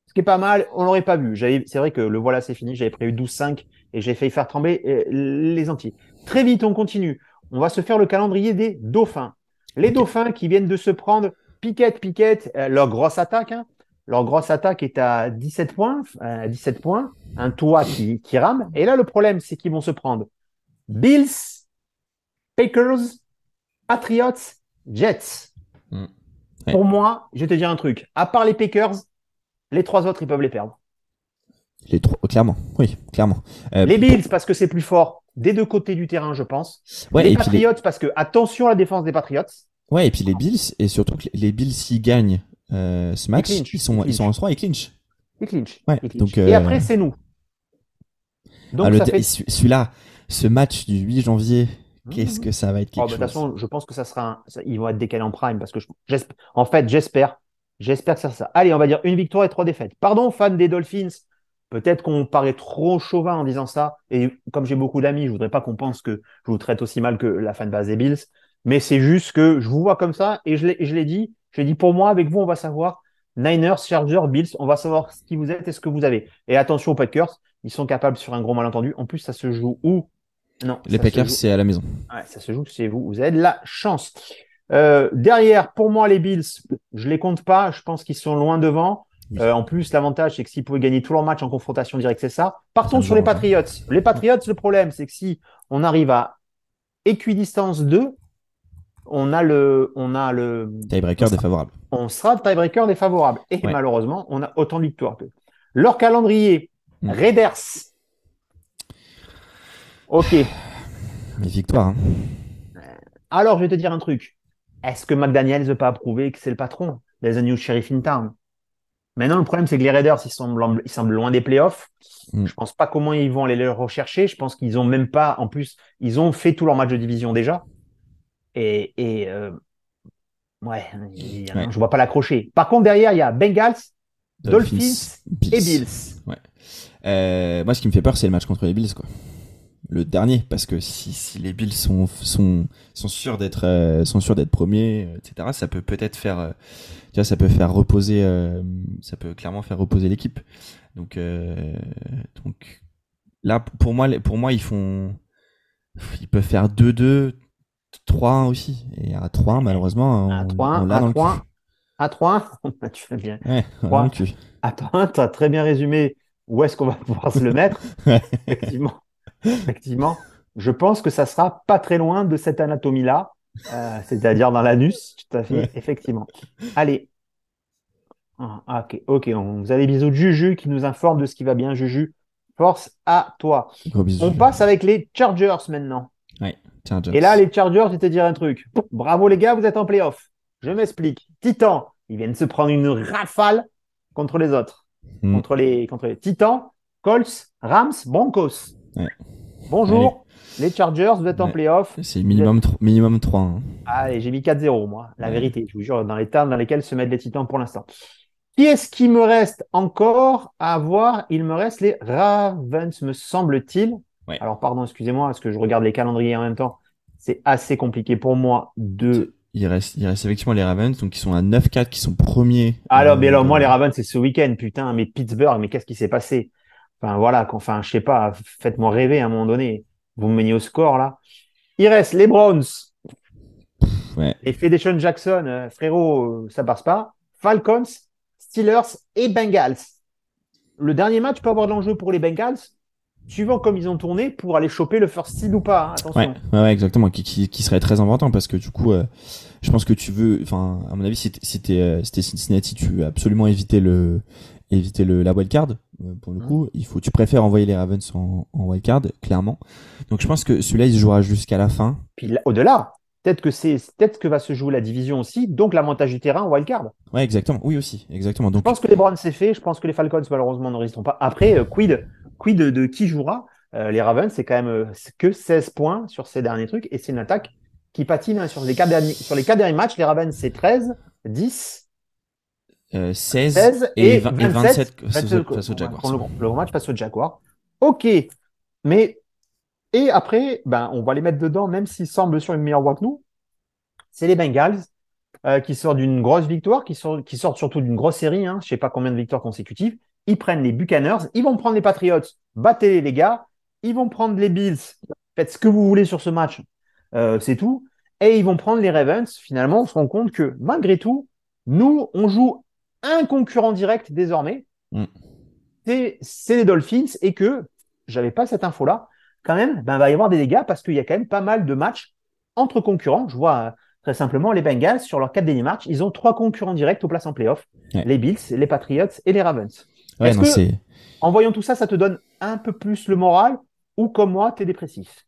C: Ce qui est pas mal, on l'aurait pas vu. J'avais- C'est vrai que le voilà, c'est fini. J'avais prévu 12-5 et j'ai failli faire trembler euh, les entiers. Très vite, on continue. On va se faire le calendrier des dauphins. Les dauphins qui viennent de se prendre piquette, piquette, euh, leur grosse attaque. hein. Leur grosse attaque est à 17 points, euh, 17 points, un toit qui, qui rame. Et là, le problème, c'est qu'ils vont se prendre Bills, Packers, Patriots, Jets.
D: Mm. Ouais.
C: Pour moi, je vais te dire un truc. À part les Packers, les trois autres, ils peuvent les perdre.
D: Les trois, clairement, oui, clairement. Euh,
C: Les Bills, parce que c'est plus fort des deux côtés du terrain, je pense.
D: Ouais,
C: les, Patriots, parce que attention à la défense des Patriots.
D: ouais, et puis les Bills, et surtout que les Bills, s'ils gagnent euh, ce match, ils sont,
C: ils
D: ils sont en 3 et clinch.
C: Ils clinchent.
D: Ouais,
C: Ils clinchent.
D: donc,
C: Et
D: euh,
C: après, c'est nous. Donc,
D: Ah,
C: fait...
D: Celui-là, ce match du 8 janvier, qu'est-ce que ça va être
C: Oh, bah, de toute façon, je pense que ça sera un- ils vont être décalés en prime parce que je- en fait, j'espère, j'espère que ça sera ça. Allez, on va dire une victoire et trois défaites. Pardon, fan des Dolphins. Peut-être qu'on paraît trop chauvin en disant ça. Et comme j'ai beaucoup d'amis, je voudrais pas qu'on pense que je vous traite aussi mal que la fan base des Bills. Mais c'est juste que je vous vois comme ça et je l'ai dit. Je l'ai dit pour moi, avec vous, on va savoir Niners, Chargers, Bills. On va savoir ce qui vous êtes et ce que vous avez. Et attention aux Packers. Ils sont capables sur un gros malentendu. En plus, ça se joue où? Non.
D: Les Packers, c'est à la maison.
C: Ouais, ça se joue chez vous. Vous avez de la chance. Euh, derrière, pour moi, les Bills, je les compte pas. Je pense qu'ils sont loin devant.
D: Oui.
C: Euh, en plus, l'avantage, c'est que s'ils pouvaient gagner tous leurs matchs en confrontation directe, c'est ça. Partons sur les
D: dérange.
C: Patriots. Les Patriots, le problème, c'est que si on arrive à équidistance 2, on a le, on a le,
D: Tiebreaker défavorable.
C: on sera tiebreaker défavorable. Et
D: Ouais.
C: malheureusement, on a autant de victoires que. Leur calendrier,
D: Mm.
C: Raiders. Ok.
D: Mais victoire, hein.
C: Alors, je vais te dire un truc. Est-ce que McDaniels veut pas approuver que c'est le patron There's a new sheriff in town? Maintenant, le problème, c'est que les Raiders, ils semblent, ils semblent loin des playoffs.
D: Mm.
C: Je pense pas comment ils vont aller le rechercher. Je pense qu'ils ont même pas, en plus, ils ont fait tous leurs matchs de division déjà. Et, et euh, ouais, y a-
D: Ouais.
C: je vois pas l'accrocher. Par contre, derrière, il y a Bengals Dolphins
D: Bills.
C: et Bills.
D: Euh, moi, ce qui me fait peur, c'est le match contre les Bills, quoi. Le dernier, parce que si, si les Bills sont, sont, sont sûrs d'être, euh, sont sûrs d'être premiers, etc., ça peut peut-être faire, tu vois, ça peut faire reposer, ça peut clairement faire reposer l'équipe. Donc, donc, là, pour moi, pour moi, ils font, ils peuvent faire 2-2, 3-1 aussi. Et à 3-1, malheureusement,
C: À
D: on,
C: 3
D: on l'a
C: à
D: dans le
C: 3
D: cul.
C: à 3 tu fais bien.
D: Ouais.
C: Attends, tu as très bien résumé où est-ce qu'on va pouvoir se le mettre.
D: Ouais.
C: Effectivement. Effectivement. Je pense que ça sera pas très loin de cette anatomie-là, euh, c'est-à-dire dans l'anus, tout à fait,
D: Ouais.
C: effectivement. Allez. Ah, ok, ok. On, vous avez des bisous de Juju qui nous informe de ce qui va bien, Juju. Force à toi.
D: Gros bisous.
C: On passe avec les Chargers maintenant.
D: Tiens,
C: Et là, les Chargers, je vais te dire un truc. Bravo les gars, vous êtes en playoff. Je m'explique. Titan, ils viennent se prendre une rafale contre les autres.
D: Mm.
C: Contre, les, contre les Titans, Colts, Rams, Broncos.
D: Ouais.
C: Bonjour, les Chargers, vous êtes en playoff.
D: C'est minimum, tro- minimum 3. hein.
C: Allez, j'ai mis 4-0, moi. La
D: Ouais.
C: vérité, je vous jure, dans les termes dans lesquels se mettent les Titans pour l'instant. Qui est-ce qui me reste encore à voir? Il me reste les Ravens, me semble-t-il. Alors, pardon, excusez-moi, parce que je regarde les calendriers en même temps. C'est assez compliqué pour moi de.
D: Il reste, il reste effectivement les Ravens, donc ils sont à 9-4, qui sont premiers.
C: Alors, mais
D: Euh,
C: alors, moi, les Ravens, c'est ce week-end, putain, mais Pittsburgh, mais qu'est-ce qui s'est passé? Enfin, voilà, enfin, je sais pas, faites-moi rêver à un moment donné. Vous me menez au score, là. Il reste les Browns,
D: Ouais.
C: Et Fedation Jackson, euh, frérot, euh, ça passe pas. Falcons, Steelers et Bengals. Le dernier match peut avoir de l'enjeu pour les Bengals, suivant comme ils ont tourné, pour aller choper le first seed ou pas. hein, attention.
D: Ouais, exactement, qui, qui, qui serait très important parce que du coup, euh, je pense que tu veux, enfin, à mon avis, si t'es si t'es, euh, si t'es Cincinnati, tu veux absolument éviter le, éviter le, la wildcard. Euh, Pour le
C: Mhm.
D: coup, il faut, tu préfères envoyer les Ravens en, en wildcard, clairement. Donc je pense que celui-là, il se jouera jusqu'à la fin.
C: Puis là, au-delà, peut-être que c'est peut-être que va se jouer la division aussi, donc l'avantage du terrain en wildcard.
D: Ouais, exactement. Oui aussi, exactement. Donc
C: Je pense que les Browns c'est fait, je pense que les Falcons malheureusement ne résisteront pas. Après, euh, quid, quid de, de qui jouera? Euh, Les Ravens, c'est quand même euh, que 16 points sur ces derniers trucs, et c'est une attaque qui patine hein, sur les quatre derniers, sur les quatre derniers matchs. Les Ravens, c'est 13, 10,
D: euh, 16,
C: 16
D: et,
C: et,
D: 20 et
C: 27
D: 27 face,
C: 27,
D: aux- Jaguars.
C: Le, le match face aux Jaguars. Ok, mais Et après, ben, on va les mettre dedans, même s'ils semblent sur une meilleure voie que nous. C'est les Bengals euh, qui sortent d'une grosse victoire, qui sortent, qui sortent surtout d'une grosse série. Hein, je sais pas combien de victoires consécutives. Ils prennent les Buccaneers, ils vont prendre les Patriots, battez les gars. Ils vont prendre les Bills, faites ce que vous voulez sur ce match, euh, c'est tout. Et ils vont prendre les Ravens. Finalement, on se rend compte que malgré tout, nous, on joue un concurrent direct désormais.
D: Mm.
C: C'est- les Dolphins et que j'avais pas cette info-là. Quand même, ben, il va y avoir des dégâts parce qu'il y a quand même pas mal de matchs entre concurrents. Je vois euh, très simplement les Bengals sur leurs quatre derniers matchs. Ils ont trois concurrents directs aux places en playoff.
D: Ouais.
C: Les Bills, les Patriots et les Ravens.
D: Ouais,
C: Est-ce
D: non,
C: que-
D: c'est.
C: En voyant tout ça, ça te donne un peu plus le moral ou comme moi, t'es dépressif?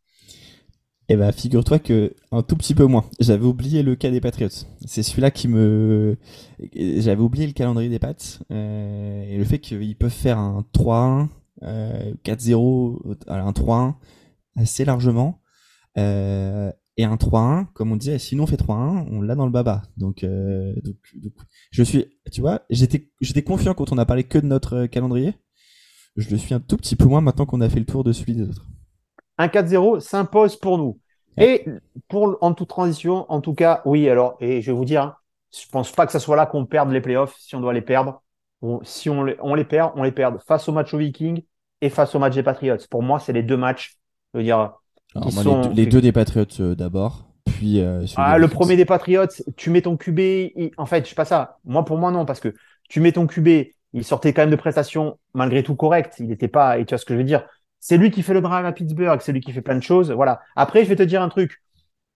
D: Eh ben, figure-toi que un tout petit peu moins. J'avais oublié le cas des Patriots. C'est celui-là qui me. J'avais oublié le calendrier des Pats euh, et le fait qu'ils peuvent faire un 3-1, euh, 4-0, alors un 3-1 assez largement. Euh, et un 3-1, comme on disait, sinon on fait 3-1, on l'a dans le baba. Donc, euh, donc, donc, je suis, tu vois, j'étais, j'étais confiant quand on a parlé que de notre euh, calendrier. Je le suis un tout petit peu moins maintenant qu'on a fait le tour de celui des autres.
C: Un 4-0 s'impose pour nous. Et pour en toute transition, en tout cas, oui, alors, et je vais vous dire, hein, je pense pas que ça soit là qu'on perde les playoffs si on doit les perdre. On- si on les, on les perd, on les perd face au match aux Vikings et face au match des Patriots. Pour moi, c'est les deux matchs. Je veux dire,
D: Alors,
C: Qui
D: moi,
C: sont-
D: les, deux, les deux des Patriots euh, d'abord, puis euh,
C: Ah, le premier des Patriots, tu mets ton QB, il- en fait, je sais pas ça. Moi, pour moi, non, parce que tu mets ton QB, il sortait quand même de prestations malgré tout correctes. Il n'était pas, et tu vois ce que je veux dire. C'est lui qui fait le drive à Pittsburgh, c'est lui qui fait plein de choses. Voilà. Après, je vais te dire un truc.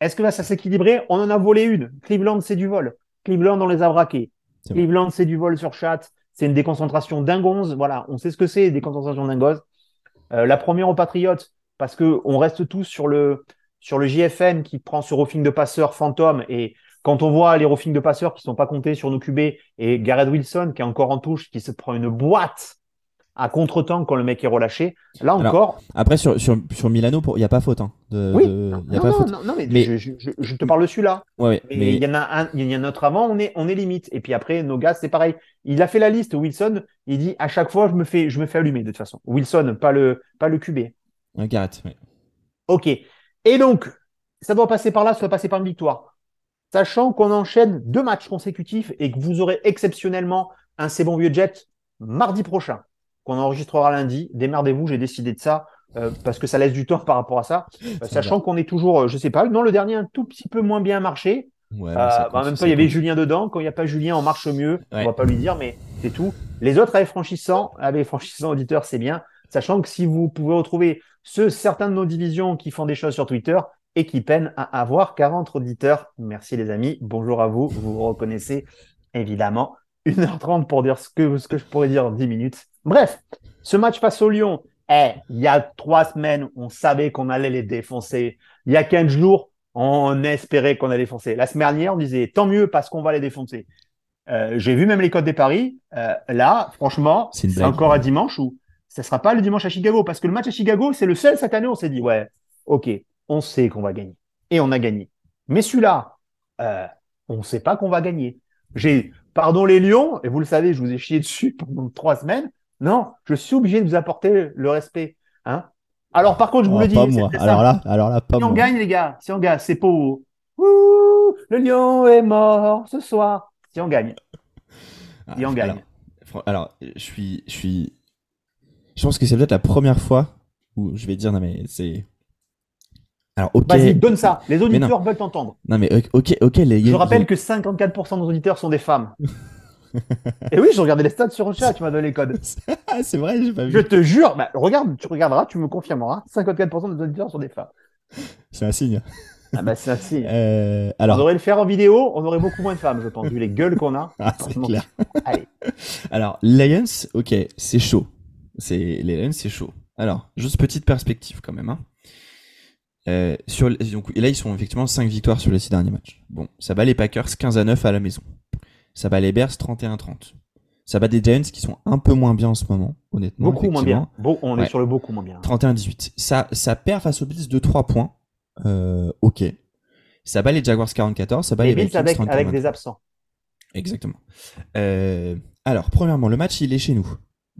C: Est-ce que là, ça s'équilibrer On en a volé une. Cleveland, c'est du vol. Cleveland, on les a braqués. Cleveland, c'est du vol sur chat. C'est une déconcentration dingonze. Voilà. On sait ce que c'est, déconcentration dingonze. Euh, la première aux Patriots, parce que on reste tous sur le, sur le JFM qui prend ce roughing de passeurs fantôme et quand on voit les roughings de passeurs qui sont pas comptés sur nos QB et Garrett Wilson qui est encore en touche, qui se prend une boîte à contre-temps quand le mec est relâché, là
D: Alors,
C: encore,
D: Après, sur, sur, sur Milano, il n'y a pas faute. Hein, de,
C: oui,
D: de-
C: non,
D: y a
C: non,
D: pas
C: non,
D: faute.
C: non, mais,
D: Mais-
C: Je, je- je- je te parle de celui-là.
D: Ouais, ouais,
C: Mais
D: mais
C: il y en a un, il y en a un autre avant, on est, on est limite. Et puis après, nos gars, c'est pareil. Il a fait la liste, Wilson. Il dit à chaque fois, je me fais, je me fais allumer de toute façon. Wilson, pas le, pas le QB.
D: Ouais, Garrett.
C: Ok. Et donc, ça doit passer par là, ça doit passer par une victoire. Sachant qu'on enchaîne deux matchs consécutifs et que vous aurez exceptionnellement un C'est bon vieux jet mardi prochain, qu'on enregistrera lundi. Démerdez-vous, j'ai décidé de ça euh, parce que ça laisse du temps par rapport à ça. Euh, sachant qu'on est toujours, euh, je sais pas, non, le dernier un tout petit peu moins bien marché.
D: Ouais,
C: Euh, bah, en même temps, il y avait. Julien dedans. Quand il n'y a pas Julien, on marche mieux.
D: Ouais.
C: On va pas lui dire, mais c'est tout. Les autres avec franchissant, avec franchissant auditeurs, c'est bien. Sachant que si vous pouvez retrouver ceux, certains de nos divisions qui font des choses sur Twitter et qui peinent à avoir 40 auditeurs. Merci les amis. Bonjour à vous. Vous vous reconnaissez évidemment. 1h30 pour dire ce que, ce que je pourrais dire en 10 minutes. Bref, ce match face au Lyon, eh, il y a trois semaines, on savait qu'on allait les défoncer. Il y a 15 jours, on espérait qu'on allait les défoncer. La semaine dernière, on disait tant mieux parce qu'on va les défoncer. Euh, J'ai vu même les codes des paris. Euh, là, franchement,
D: C'est
C: encore un dimanche où ça sera pas le dimanche à Chicago parce que le match à Chicago, c'est le seul cette année où on s'est dit ouais, ok, on sait qu'on va gagner et on a gagné. Mais celui-là, euh, on ne sait pas qu'on va gagner. J'ai, pardon les Lions, et vous le savez, je vous ai chié dessus pendant trois semaines. Non, je suis obligé de vous apporter le respect. Hein alors par contre, je vous
D: Oh,
C: le dis, c'est
D: Alors là, alors là, pas
C: Si on
D: moi.
C: gagne, les gars, si on gagne, c'est pour Ouh, le lion est mort ce soir. Si on gagne.
D: Ah,
C: Et on gagne.
D: Alors, alors, je suis, je suis, je pense que c'est peut-être la première fois où je vais dire non mais c'est. Alors ok.
C: Vas-y, donne ça. Les auditeurs veulent t'entendre.
D: Non mais ok, ok, les.
C: Je rappelle que 54% de nos auditeurs sont des femmes. Et oui, je regardais les stats sur le chat, tu m'as donné les codes.
D: Ah, c'est vrai, j'ai pas vu.
C: Je te jure, bah, regarde, tu regarderas, tu me confirmeras. 54% de nos auditeurs sont des femmes.
D: C'est un signe.
C: Ah bah c'est ainsi.
D: Euh,
C: On
D: alors,
C: aurait le faire en vidéo, on aurait beaucoup moins de femmes, je pense, vu les gueules qu'on a.
D: ah, clair.
C: Allez.
D: Alors, Lions, ok, c'est chaud. C'est les Lions, c'est chaud. Alors, juste petite perspective quand même. Hein. Euh, sur donc, et là, ils sont effectivement 5 victoires sur les 6 derniers matchs. Bon, ça bat les Packers 15 à 9 à la maison. Ça bat les Bears 31 à 30. Ça bat des Giants qui sont un peu moins bien en ce moment, honnêtement.
C: Beaucoup moins bien. Bon, on
D: Ouais.
C: est sur le beaucoup moins bien.
D: 31 à 18. Ça, ça perd face aux Bills de 3 points. Euh, ok. Ça bat les Jaguars 44, ça bat
C: Les
D: les,
C: Bills avec,
D: 31
C: avec
D: 23.
C: des absents.
D: Exactement. Euh, alors, premièrement, le match, il est chez nous.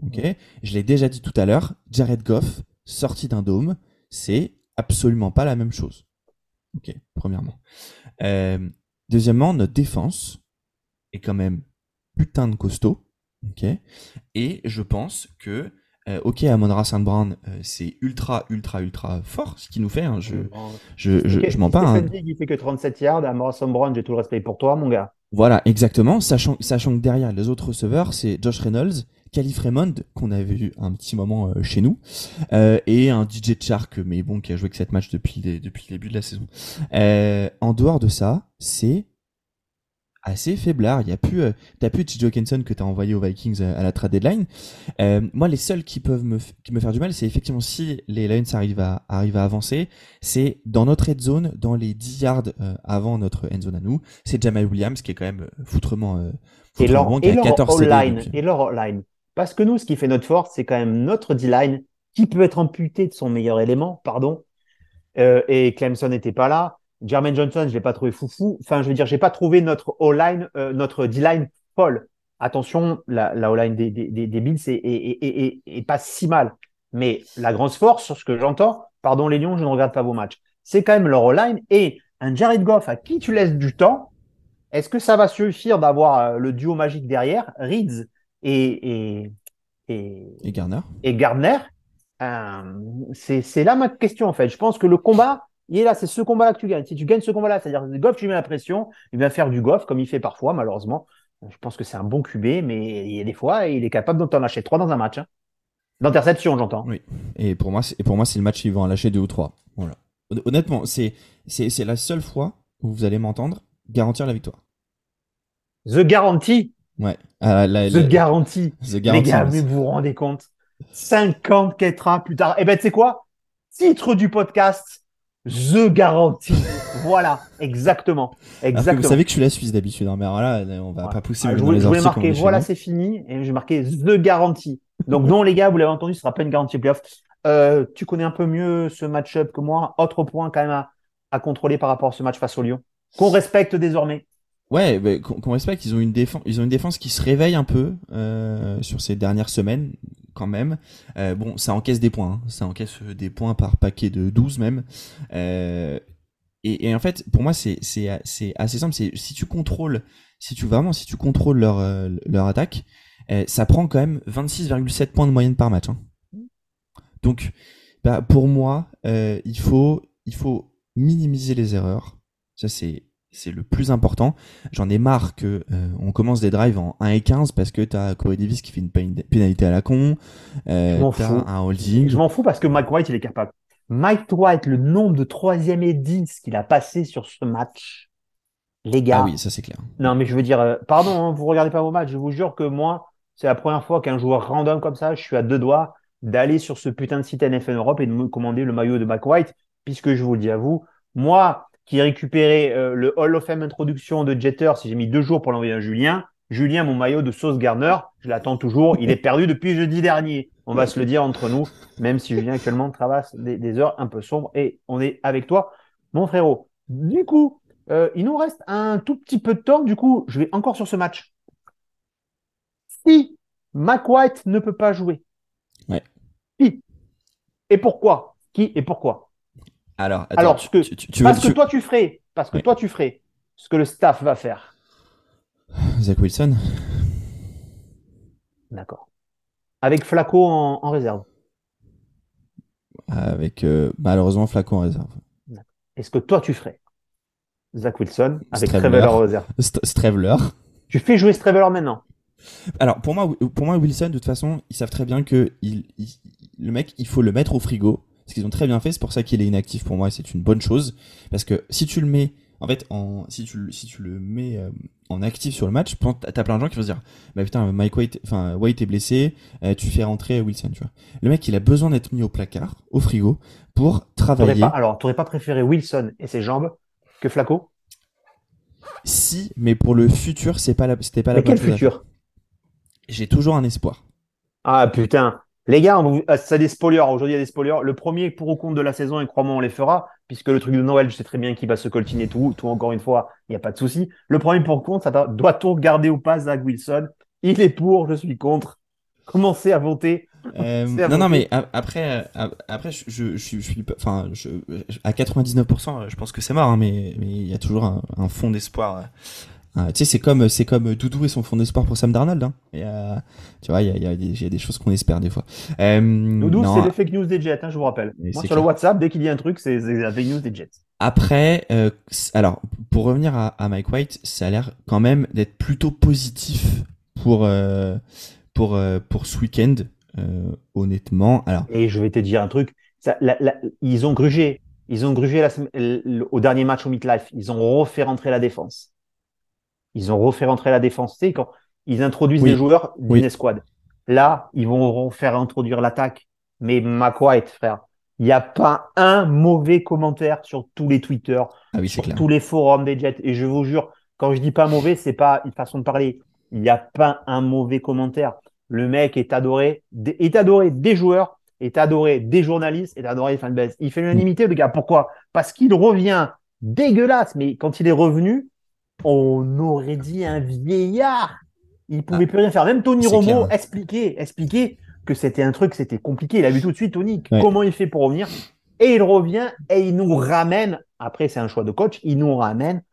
D: Ok. Je l'ai déjà dit tout à l'heure. Jared Goff, sorti d'un dôme, c'est absolument pas la même chose. Ok, premièrement. Euh, deuxièmement, notre défense est quand même putain de costaud. Ok. Et je pense que, euh, ok, Amon Saint Brown, euh, c'est ultra, ultra, ultra fort, ce qu'il nous fait. hein, je, je, je, je m'en parle. hein.
C: Il fait que 37 yards. À Morrison Brown, j'ai tout le respect pour toi, mon gars.
D: Voilà, exactement. Sachant, sachant que derrière les autres receveurs, c'est Josh Reynolds, Calif Raymond, qu'on avait vu un petit moment euh, chez nous, euh, et un DJ Chark, mais bon, qui a joué que cette match depuis, les- depuis le début de la saison. Euh, en dehors de ça, c'est assez faiblard. Il y a plus, euh, t'as plus TJ que t'as envoyé aux Vikings euh, à la trade deadline. Euh, moi, les seuls qui peuvent me, qui me faire du mal, c'est effectivement si les Lions arrivent à, arrivent à avancer, c'est dans notre head zone, dans les 10 yards avant notre end zone à nous, c'est Jamal Williams qui est quand même foutrement,
C: Et
D: foutrement
C: leur,
D: bon, qui
C: et
D: a
C: leur
D: 14
C: Parce que nous, ce qui fait notre force, c'est quand même notre D-line qui peut être amputé de son meilleur élément, pardon. Euh, et Clemson n'était pas là. Jermaine Johnson, je l'ai pas trouvé foufou. Enfin, je veux dire, j'ai pas trouvé notre all-line, euh, notre D-line folle. Attention, la, la all-line des, Bills est, pas si mal. Mais la grande force, sur ce que j'entends, pardon les Lions, je ne regarde pas vos matchs, c'est quand même leur all-line et un Jared Goff à qui tu laisses du temps. Est-ce que ça va suffire d'avoir euh, le duo magique derrière, Reeds et, et, et,
D: et Garner.
C: et Gardner Euh, C'est là ma question en fait. Je pense que le combat, il est là, c'est ce combat-là que tu gagnes. Si tu gagnes ce combat-là, c'est-à-dire que Goff, tu lui mets la pression, il va faire du Goff comme il fait parfois, malheureusement. Je pense que c'est un bon QB, mais il y a des fois, il est capable d'en lâcher trois dans un match. hein. D'interception, j'entends.
D: Oui. Et pour moi, c'est, et pour moi, c'est le match, ils vont en lâcher deux ou trois. Voilà. Honnêtement, c'est, c'est, c'est la seule fois où vous allez m'entendre garantir la victoire.
C: The Guarantee,
D: Ouais. Ah, la-
C: The
D: la-
C: Guarantee.
D: The
C: Les gars, mais vous vous rendez compte? 54 ans plus tard. Eh ben, tu sais quoi? Titre du podcast, The Guarantee. voilà, exactement.
D: Alors que
C: Exactement.
D: vous savez que je suis la Suisse d'habitude, hein, mais alors là, on va
C: Ouais.
D: pas pousser
C: Ah, je voulais, je voulais marquer, voilà, c'est fini. Et j'ai marqué The Guarantee. Donc, non, les gars, vous l'avez entendu, ce sera pas une garantie playoff. Euh, tu connais un peu mieux ce match-up que moi. Autre point quand même à, à contrôler par rapport à ce match face au Lyon. Qu'on respecte désormais.
D: Ouais, qu'on respecte, ils ont une défense, ils ont une défense qui se réveille un peu euh, sur ces dernières semaines, quand même. Euh, bon, ça encaisse des points, hein. ça encaisse euh, des points par paquet de 12 même. Euh, et, et en fait, pour moi, c'est c'est assez simple. C'est si tu contrôles, si tu vraiment, si tu contrôles leur euh, leur attaque, euh, ça prend quand même 26,7 points de moyenne par match. hein. Donc, bah, pour moi, il faut il faut minimiser les erreurs. Ça c'est c'est le plus important. J'en ai marre que euh, on commence des drives en 1 et 15 parce que t'as Corey Davis qui fait une pén- pénalité à la con, euh, t'as un holding.
C: Je m'en fous parce que Mike White, il est capable. Mike White, le nombre de troisième et 10 qu'il a passé sur ce match, les gars.
D: Ah oui, ça c'est clair.
C: Non, mais je veux dire, euh, pardon, hein, vous regardez pas vos matchs. Je vous jure que moi, c'est la première fois qu'un joueur random comme ça, je suis à deux doigts d'aller sur ce putain de site NFL Europe et de me commander le maillot de Mike White, puisque je vous le dis à vous, moi qui ai récupéré euh, le Hall of Fame introduction de Jeter, si j'ai mis deux jours pour l'envoyer à Julien, Julien, mon maillot de Sauce Garner, je l'attends toujours. Il est perdu depuis jeudi dernier. On va se le dire entre nous, même si Julien actuellement traverse des, des heures un peu sombres et on est avec toi, mon frérot. Du coup, euh, il nous reste un tout petit peu de temps. Du coup, je vais encore sur ce match. Si Mac White ne peut pas jouer,
D: Ouais.
C: qui et pourquoi? Qui et pourquoi?
D: Alors, attends,
C: Alors,
D: tu,
C: ce que-
D: tu- tu- tu veux
C: Parce que toi, tu ferais, parce que toi, tu ferais ce que le staff va faire.
D: Zach Wilson
C: D'accord. Avec Flaco en, en réserve.
D: avec euh, malheureusement Flacon en réserve.
C: Est-ce que toi, tu ferais Zach Wilson avec. Trevelor en réserve?
D: St-.
C: Tu fais jouer Straveler maintenant.
D: Alors pour moi, pour moi Wilson de toute façon, ils savent très bien que il, il- le mec, il faut le mettre au frigo. Ce qu'ils ont très bien fait, c'est pour ça qu'il est inactif pour moi, et c'est une bonne chose parce que si tu le mets en fait en si tu le- si tu le mets euh, en actif sur le match, t'as plein de gens qui vont se dire bah putain Mike White enfin White est blessé, euh, tu fais rentrer Wilson, tu vois. Le mec, il a besoin d'être mis au placard, au frigo pour travailler.
C: pas, alors, t'aurais pas préféré Wilson et ses jambes que Flaco
D: Si, mais pour le futur, c'est pas la c'était pas la
C: Mais quel
D: bonne chose à
C: futur?
D: Faire. J'ai toujours un espoir.
C: Ah putain. Les gars, on vous- ah, ça des spoilers. Aujourd'hui, il y a des spoilers. Le premier pour ou contre de la saison, et crois-moi, on les fera, puisque le truc de Noël, je sais très bien qu'il va se coltiner tout. Tout, encore une fois, il n'y a pas de souci. Le premier pour ou contre, ça doit- doit-on garder ou pas Zach Wilson? Il est pour, je suis contre. Commencez à voter?
D: Euh, non, non, mais après, euh, après, je, je, je, je suis, pas- enfin, je, je- à 99%, je pense que c'est mort, hein, mais, mais il y a toujours un, un fond d'espoir. euh. Euh, tu sais, c'est comme, c'est comme Doudou et son fond d'espoir pour Sam Darnold. Hein. Et, euh, tu vois, il y a, il y, a des- il y a des choses qu'on espère des fois. Euh,
C: Doudou, c'est les fake news des Jets, hein, je vous rappelle. Moi, sur le. WhatsApp, dès qu'il y a un truc, c'est la fake news des Jets.
D: Après, euh, alors pour revenir à, à Mike White, ça a l'air quand même d'être plutôt positif pour pour pour ce week-end. honnêtement, alors
C: Et je vais te dire un truc. Ça, la- la- ils ont grugé. Ils ont grugé la au dernier match au Midlife. Ils ont refait rentrer la défense. Ils ont refait rentrer la défense. Tu sais, quand ils introduisent
D: Oui.
C: des joueurs d'une
D: Oui.
C: escouade. Là, ils vont faire introduire l'attaque. Mais Mac White, frère, il n'y a pas un mauvais commentaire sur tous les Twitter,
D: ah oui
C: sur
D: clair.
C: tous les forums des Jets. Et je vous jure, quand je dis pas mauvais, c'est pas une façon de parler. Il n'y a pas un mauvais commentaire. Le mec est adoré, des- est adoré des joueurs, est adoré des journalistes, est adoré des fanbases. Il fait l'unanimité, le gars. Pourquoi? Parce qu'il revient dégueulasse. Mais quand il est revenu, on aurait dit un vieillard. Il pouvait plus rien faire. Même Tony Romo expliquait, expliquait que c'était un truc, c'était compliqué. Il a vu tout de suite Tony
D: Ouais.
C: comment il fait pour revenir. Et il revient et il nous ramène. Après, c'est un choix de coach. Il nous ramène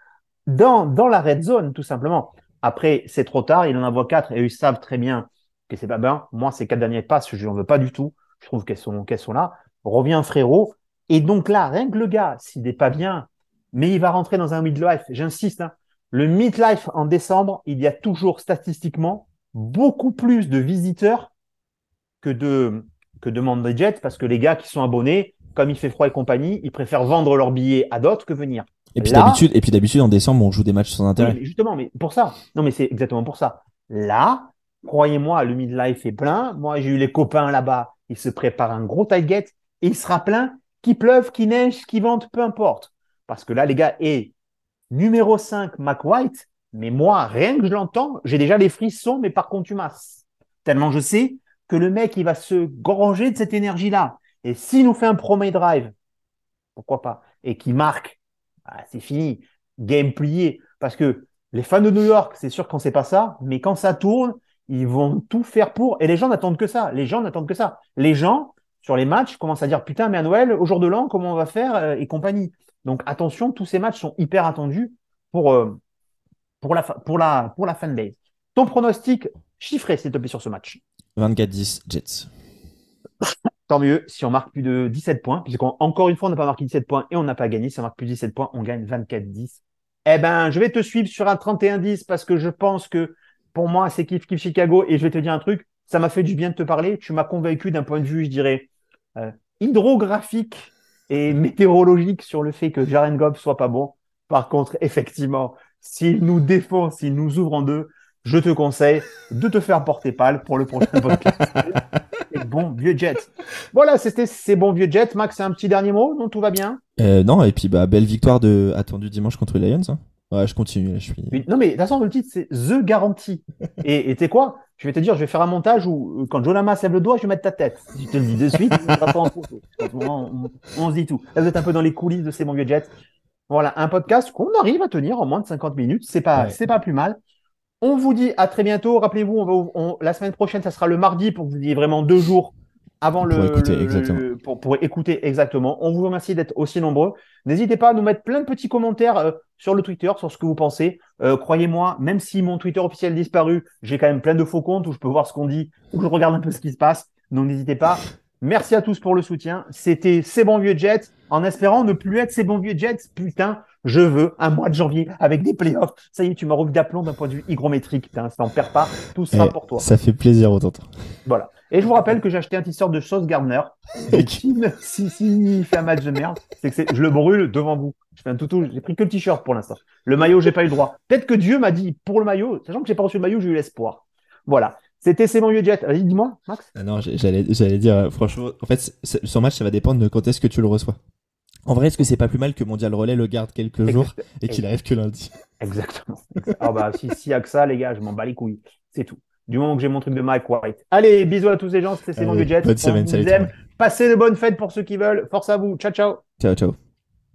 C: dans, dans la red zone, tout simplement. Après, c'est trop tard. Il en envoie quatre et ils savent très bien que c'est pas bien. Moi, ces quatre dernières passes, je n'en veux pas du tout. Je trouve qu'elles sont, qu'elles sont là. Reviens, frérot. Et donc là, rien que le gars, s'il n'est pas bien, mais il va rentrer dans un midlife. J'insiste, hein. Le midlife en décembre, il y a toujours statistiquement beaucoup plus de visiteurs que de, que de membres parce que les gars qui sont abonnés, comme il fait froid et compagnie, ils préfèrent vendre leurs billets à d'autres que venir.
D: Et puis d'habitude, et puis d'habitude en décembre on joue des matchs sans intérêt.
C: mais justement, mais pour ça. Non, mais c'est exactement pour ça. Là, croyez-moi, le midlife est plein. Moi, j'ai eu les copains là-bas. Ils se préparent un gros tailgate et il sera plein, qu'il pleuve, qu'il neige, qu'il vente, peu importe. Parce que là, les gars, et numéro 5, Mac White, mais moi, rien que je l'entends, j'ai déjà les frissons, mais par contumace. Tellement je sais que le mec, il va se gorger de cette énergie-là. Et s'il nous fait un premier drive, pourquoi pas, et qu'il marque, ah, c'est fini. Game plié. Parce que les fans de New York, c'est sûr qu'on sait pas ça, mais quand ça tourne, ils vont tout faire pour. Et les gens n'attendent que ça. Les gens n'attendent que ça. Les gens, sur les matchs, commencent à dire Putain, mais à Noël, au jour de l'an, comment on va faire euh, et compagnie. Donc attention, tous ces matchs sont hyper attendus pour, euh, pour, la, pour, la, pour la fanbase. Ton pronostic chiffré, s'il te plaît, sur ce match.
D: 24-10 Jets.
C: Tant mieux si on marque plus de 17 points, puisqu'encore une fois, on n'a pas marqué 17 points et on n'a pas gagné. Si on marque plus de 17 points, on gagne 24-10. Eh ben, je vais te suivre sur un 31-10 parce que je pense que pour moi, c'est kiff kiff Chicago et je vais te dire un truc. Ça m'a fait du bien de te parler. Tu m'as convaincu d'un point de vue, je dirais, euh, hydrographique et météorologique sur le fait que Jaren Goff soit pas bon. Par contre, effectivement, s'il nous défend, s'il nous ouvre en deux, je te conseille de te faire porter pâle pour le prochain podcast. Bon vieux Jet. Voilà, c'était ces bons vieux Jets. Max, un petit dernier mot? Non, tout va bien?
D: Euh, non et puis bah belle victoire de attendue dimanche contre les Lions. Hein. Ouais je continue là je suis.
C: Non, mais de toute façon, le titre, c'est The Guarantee. Et et tu sais quoi? Je vais te dire, je vais faire un montage où, euh, quand Jonama lève le doigt, je vais mettre ta tête. Je te le dis de suite, on pas en photo. En ce moment, on, on se dit tout. Là, vous êtes un peu dans les coulisses de ces bons vieux Jets. Voilà, un podcast qu'on arrive à tenir en moins de 50 minutes. C'est pas,
D: Ouais.
C: c'est pas plus mal. On vous dit à très bientôt. Rappelez-vous, on va, on- la semaine prochaine, ça sera le mardi pour que vous ayez vraiment deux jours avant
D: Pour
C: le,
D: écouter,
C: le-
D: exactement.
C: le- pour, pour écouter exactement. On vous remercie d'être aussi nombreux. N'hésitez pas à nous mettre plein de petits commentaires euh, sur le Twitter, sur ce que vous pensez. Euh, Croyez-moi, même si mon Twitter officiel a disparu, j'ai quand même plein de faux comptes où je peux voir ce qu'on dit, où je regarde un peu ce qui se passe. Donc n'hésitez pas. Merci à tous pour le soutien. C'était ces bons vieux Jets, en espérant ne plus être ces bons vieux Jets. Putain, je veux un mois de janvier avec des playoffs. Ça y est, tu m'as revu d'aplomb d'un point de vue hygrométrique. Putain, ça n'en perd pas. Tout sera
D: Eh,
C: pour toi.
D: Ça fait plaisir autant.
C: Voilà. Et je vous rappelle que j'ai acheté un t-shirt de Sauce Gardner. Et qui si, si il fait un match de merde, c'est que je le brûle devant vous. Je fais un toutou. J'ai pris que le t-shirt pour l'instant. Le maillot, j'ai pas eu le droit. Peut-être que Dieu m'a dit pour le maillot, sachant que j'ai pas reçu le maillot, j'ai eu l'espoir. Voilà. C'était C'est mon vieux jet. Vas-y, dis-moi, Max.
D: Ah non, j'allais, j'allais dire, euh, franchement, en fait, son match, ça va dépendre de quand est-ce que tu le reçois. En vrai, est-ce que c'est pas plus mal que Mondial Relais le garde quelques jours et qu'il arrive que lundi?
C: Exactement. Ah bah, si, s'il y a que ça, les gars, je m'en bats les couilles. C'est tout. Du moment que j'ai mon truc de Mike White. Allez, bisous à tous les gens. C'était C'est mon
D: Allez,
C: vieux jet.
D: bonne
C: On
D: semaine, salut.
C: Passez de bonnes fêtes pour ceux qui veulent. Force à vous. Ciao, ciao.
D: Ciao, ciao.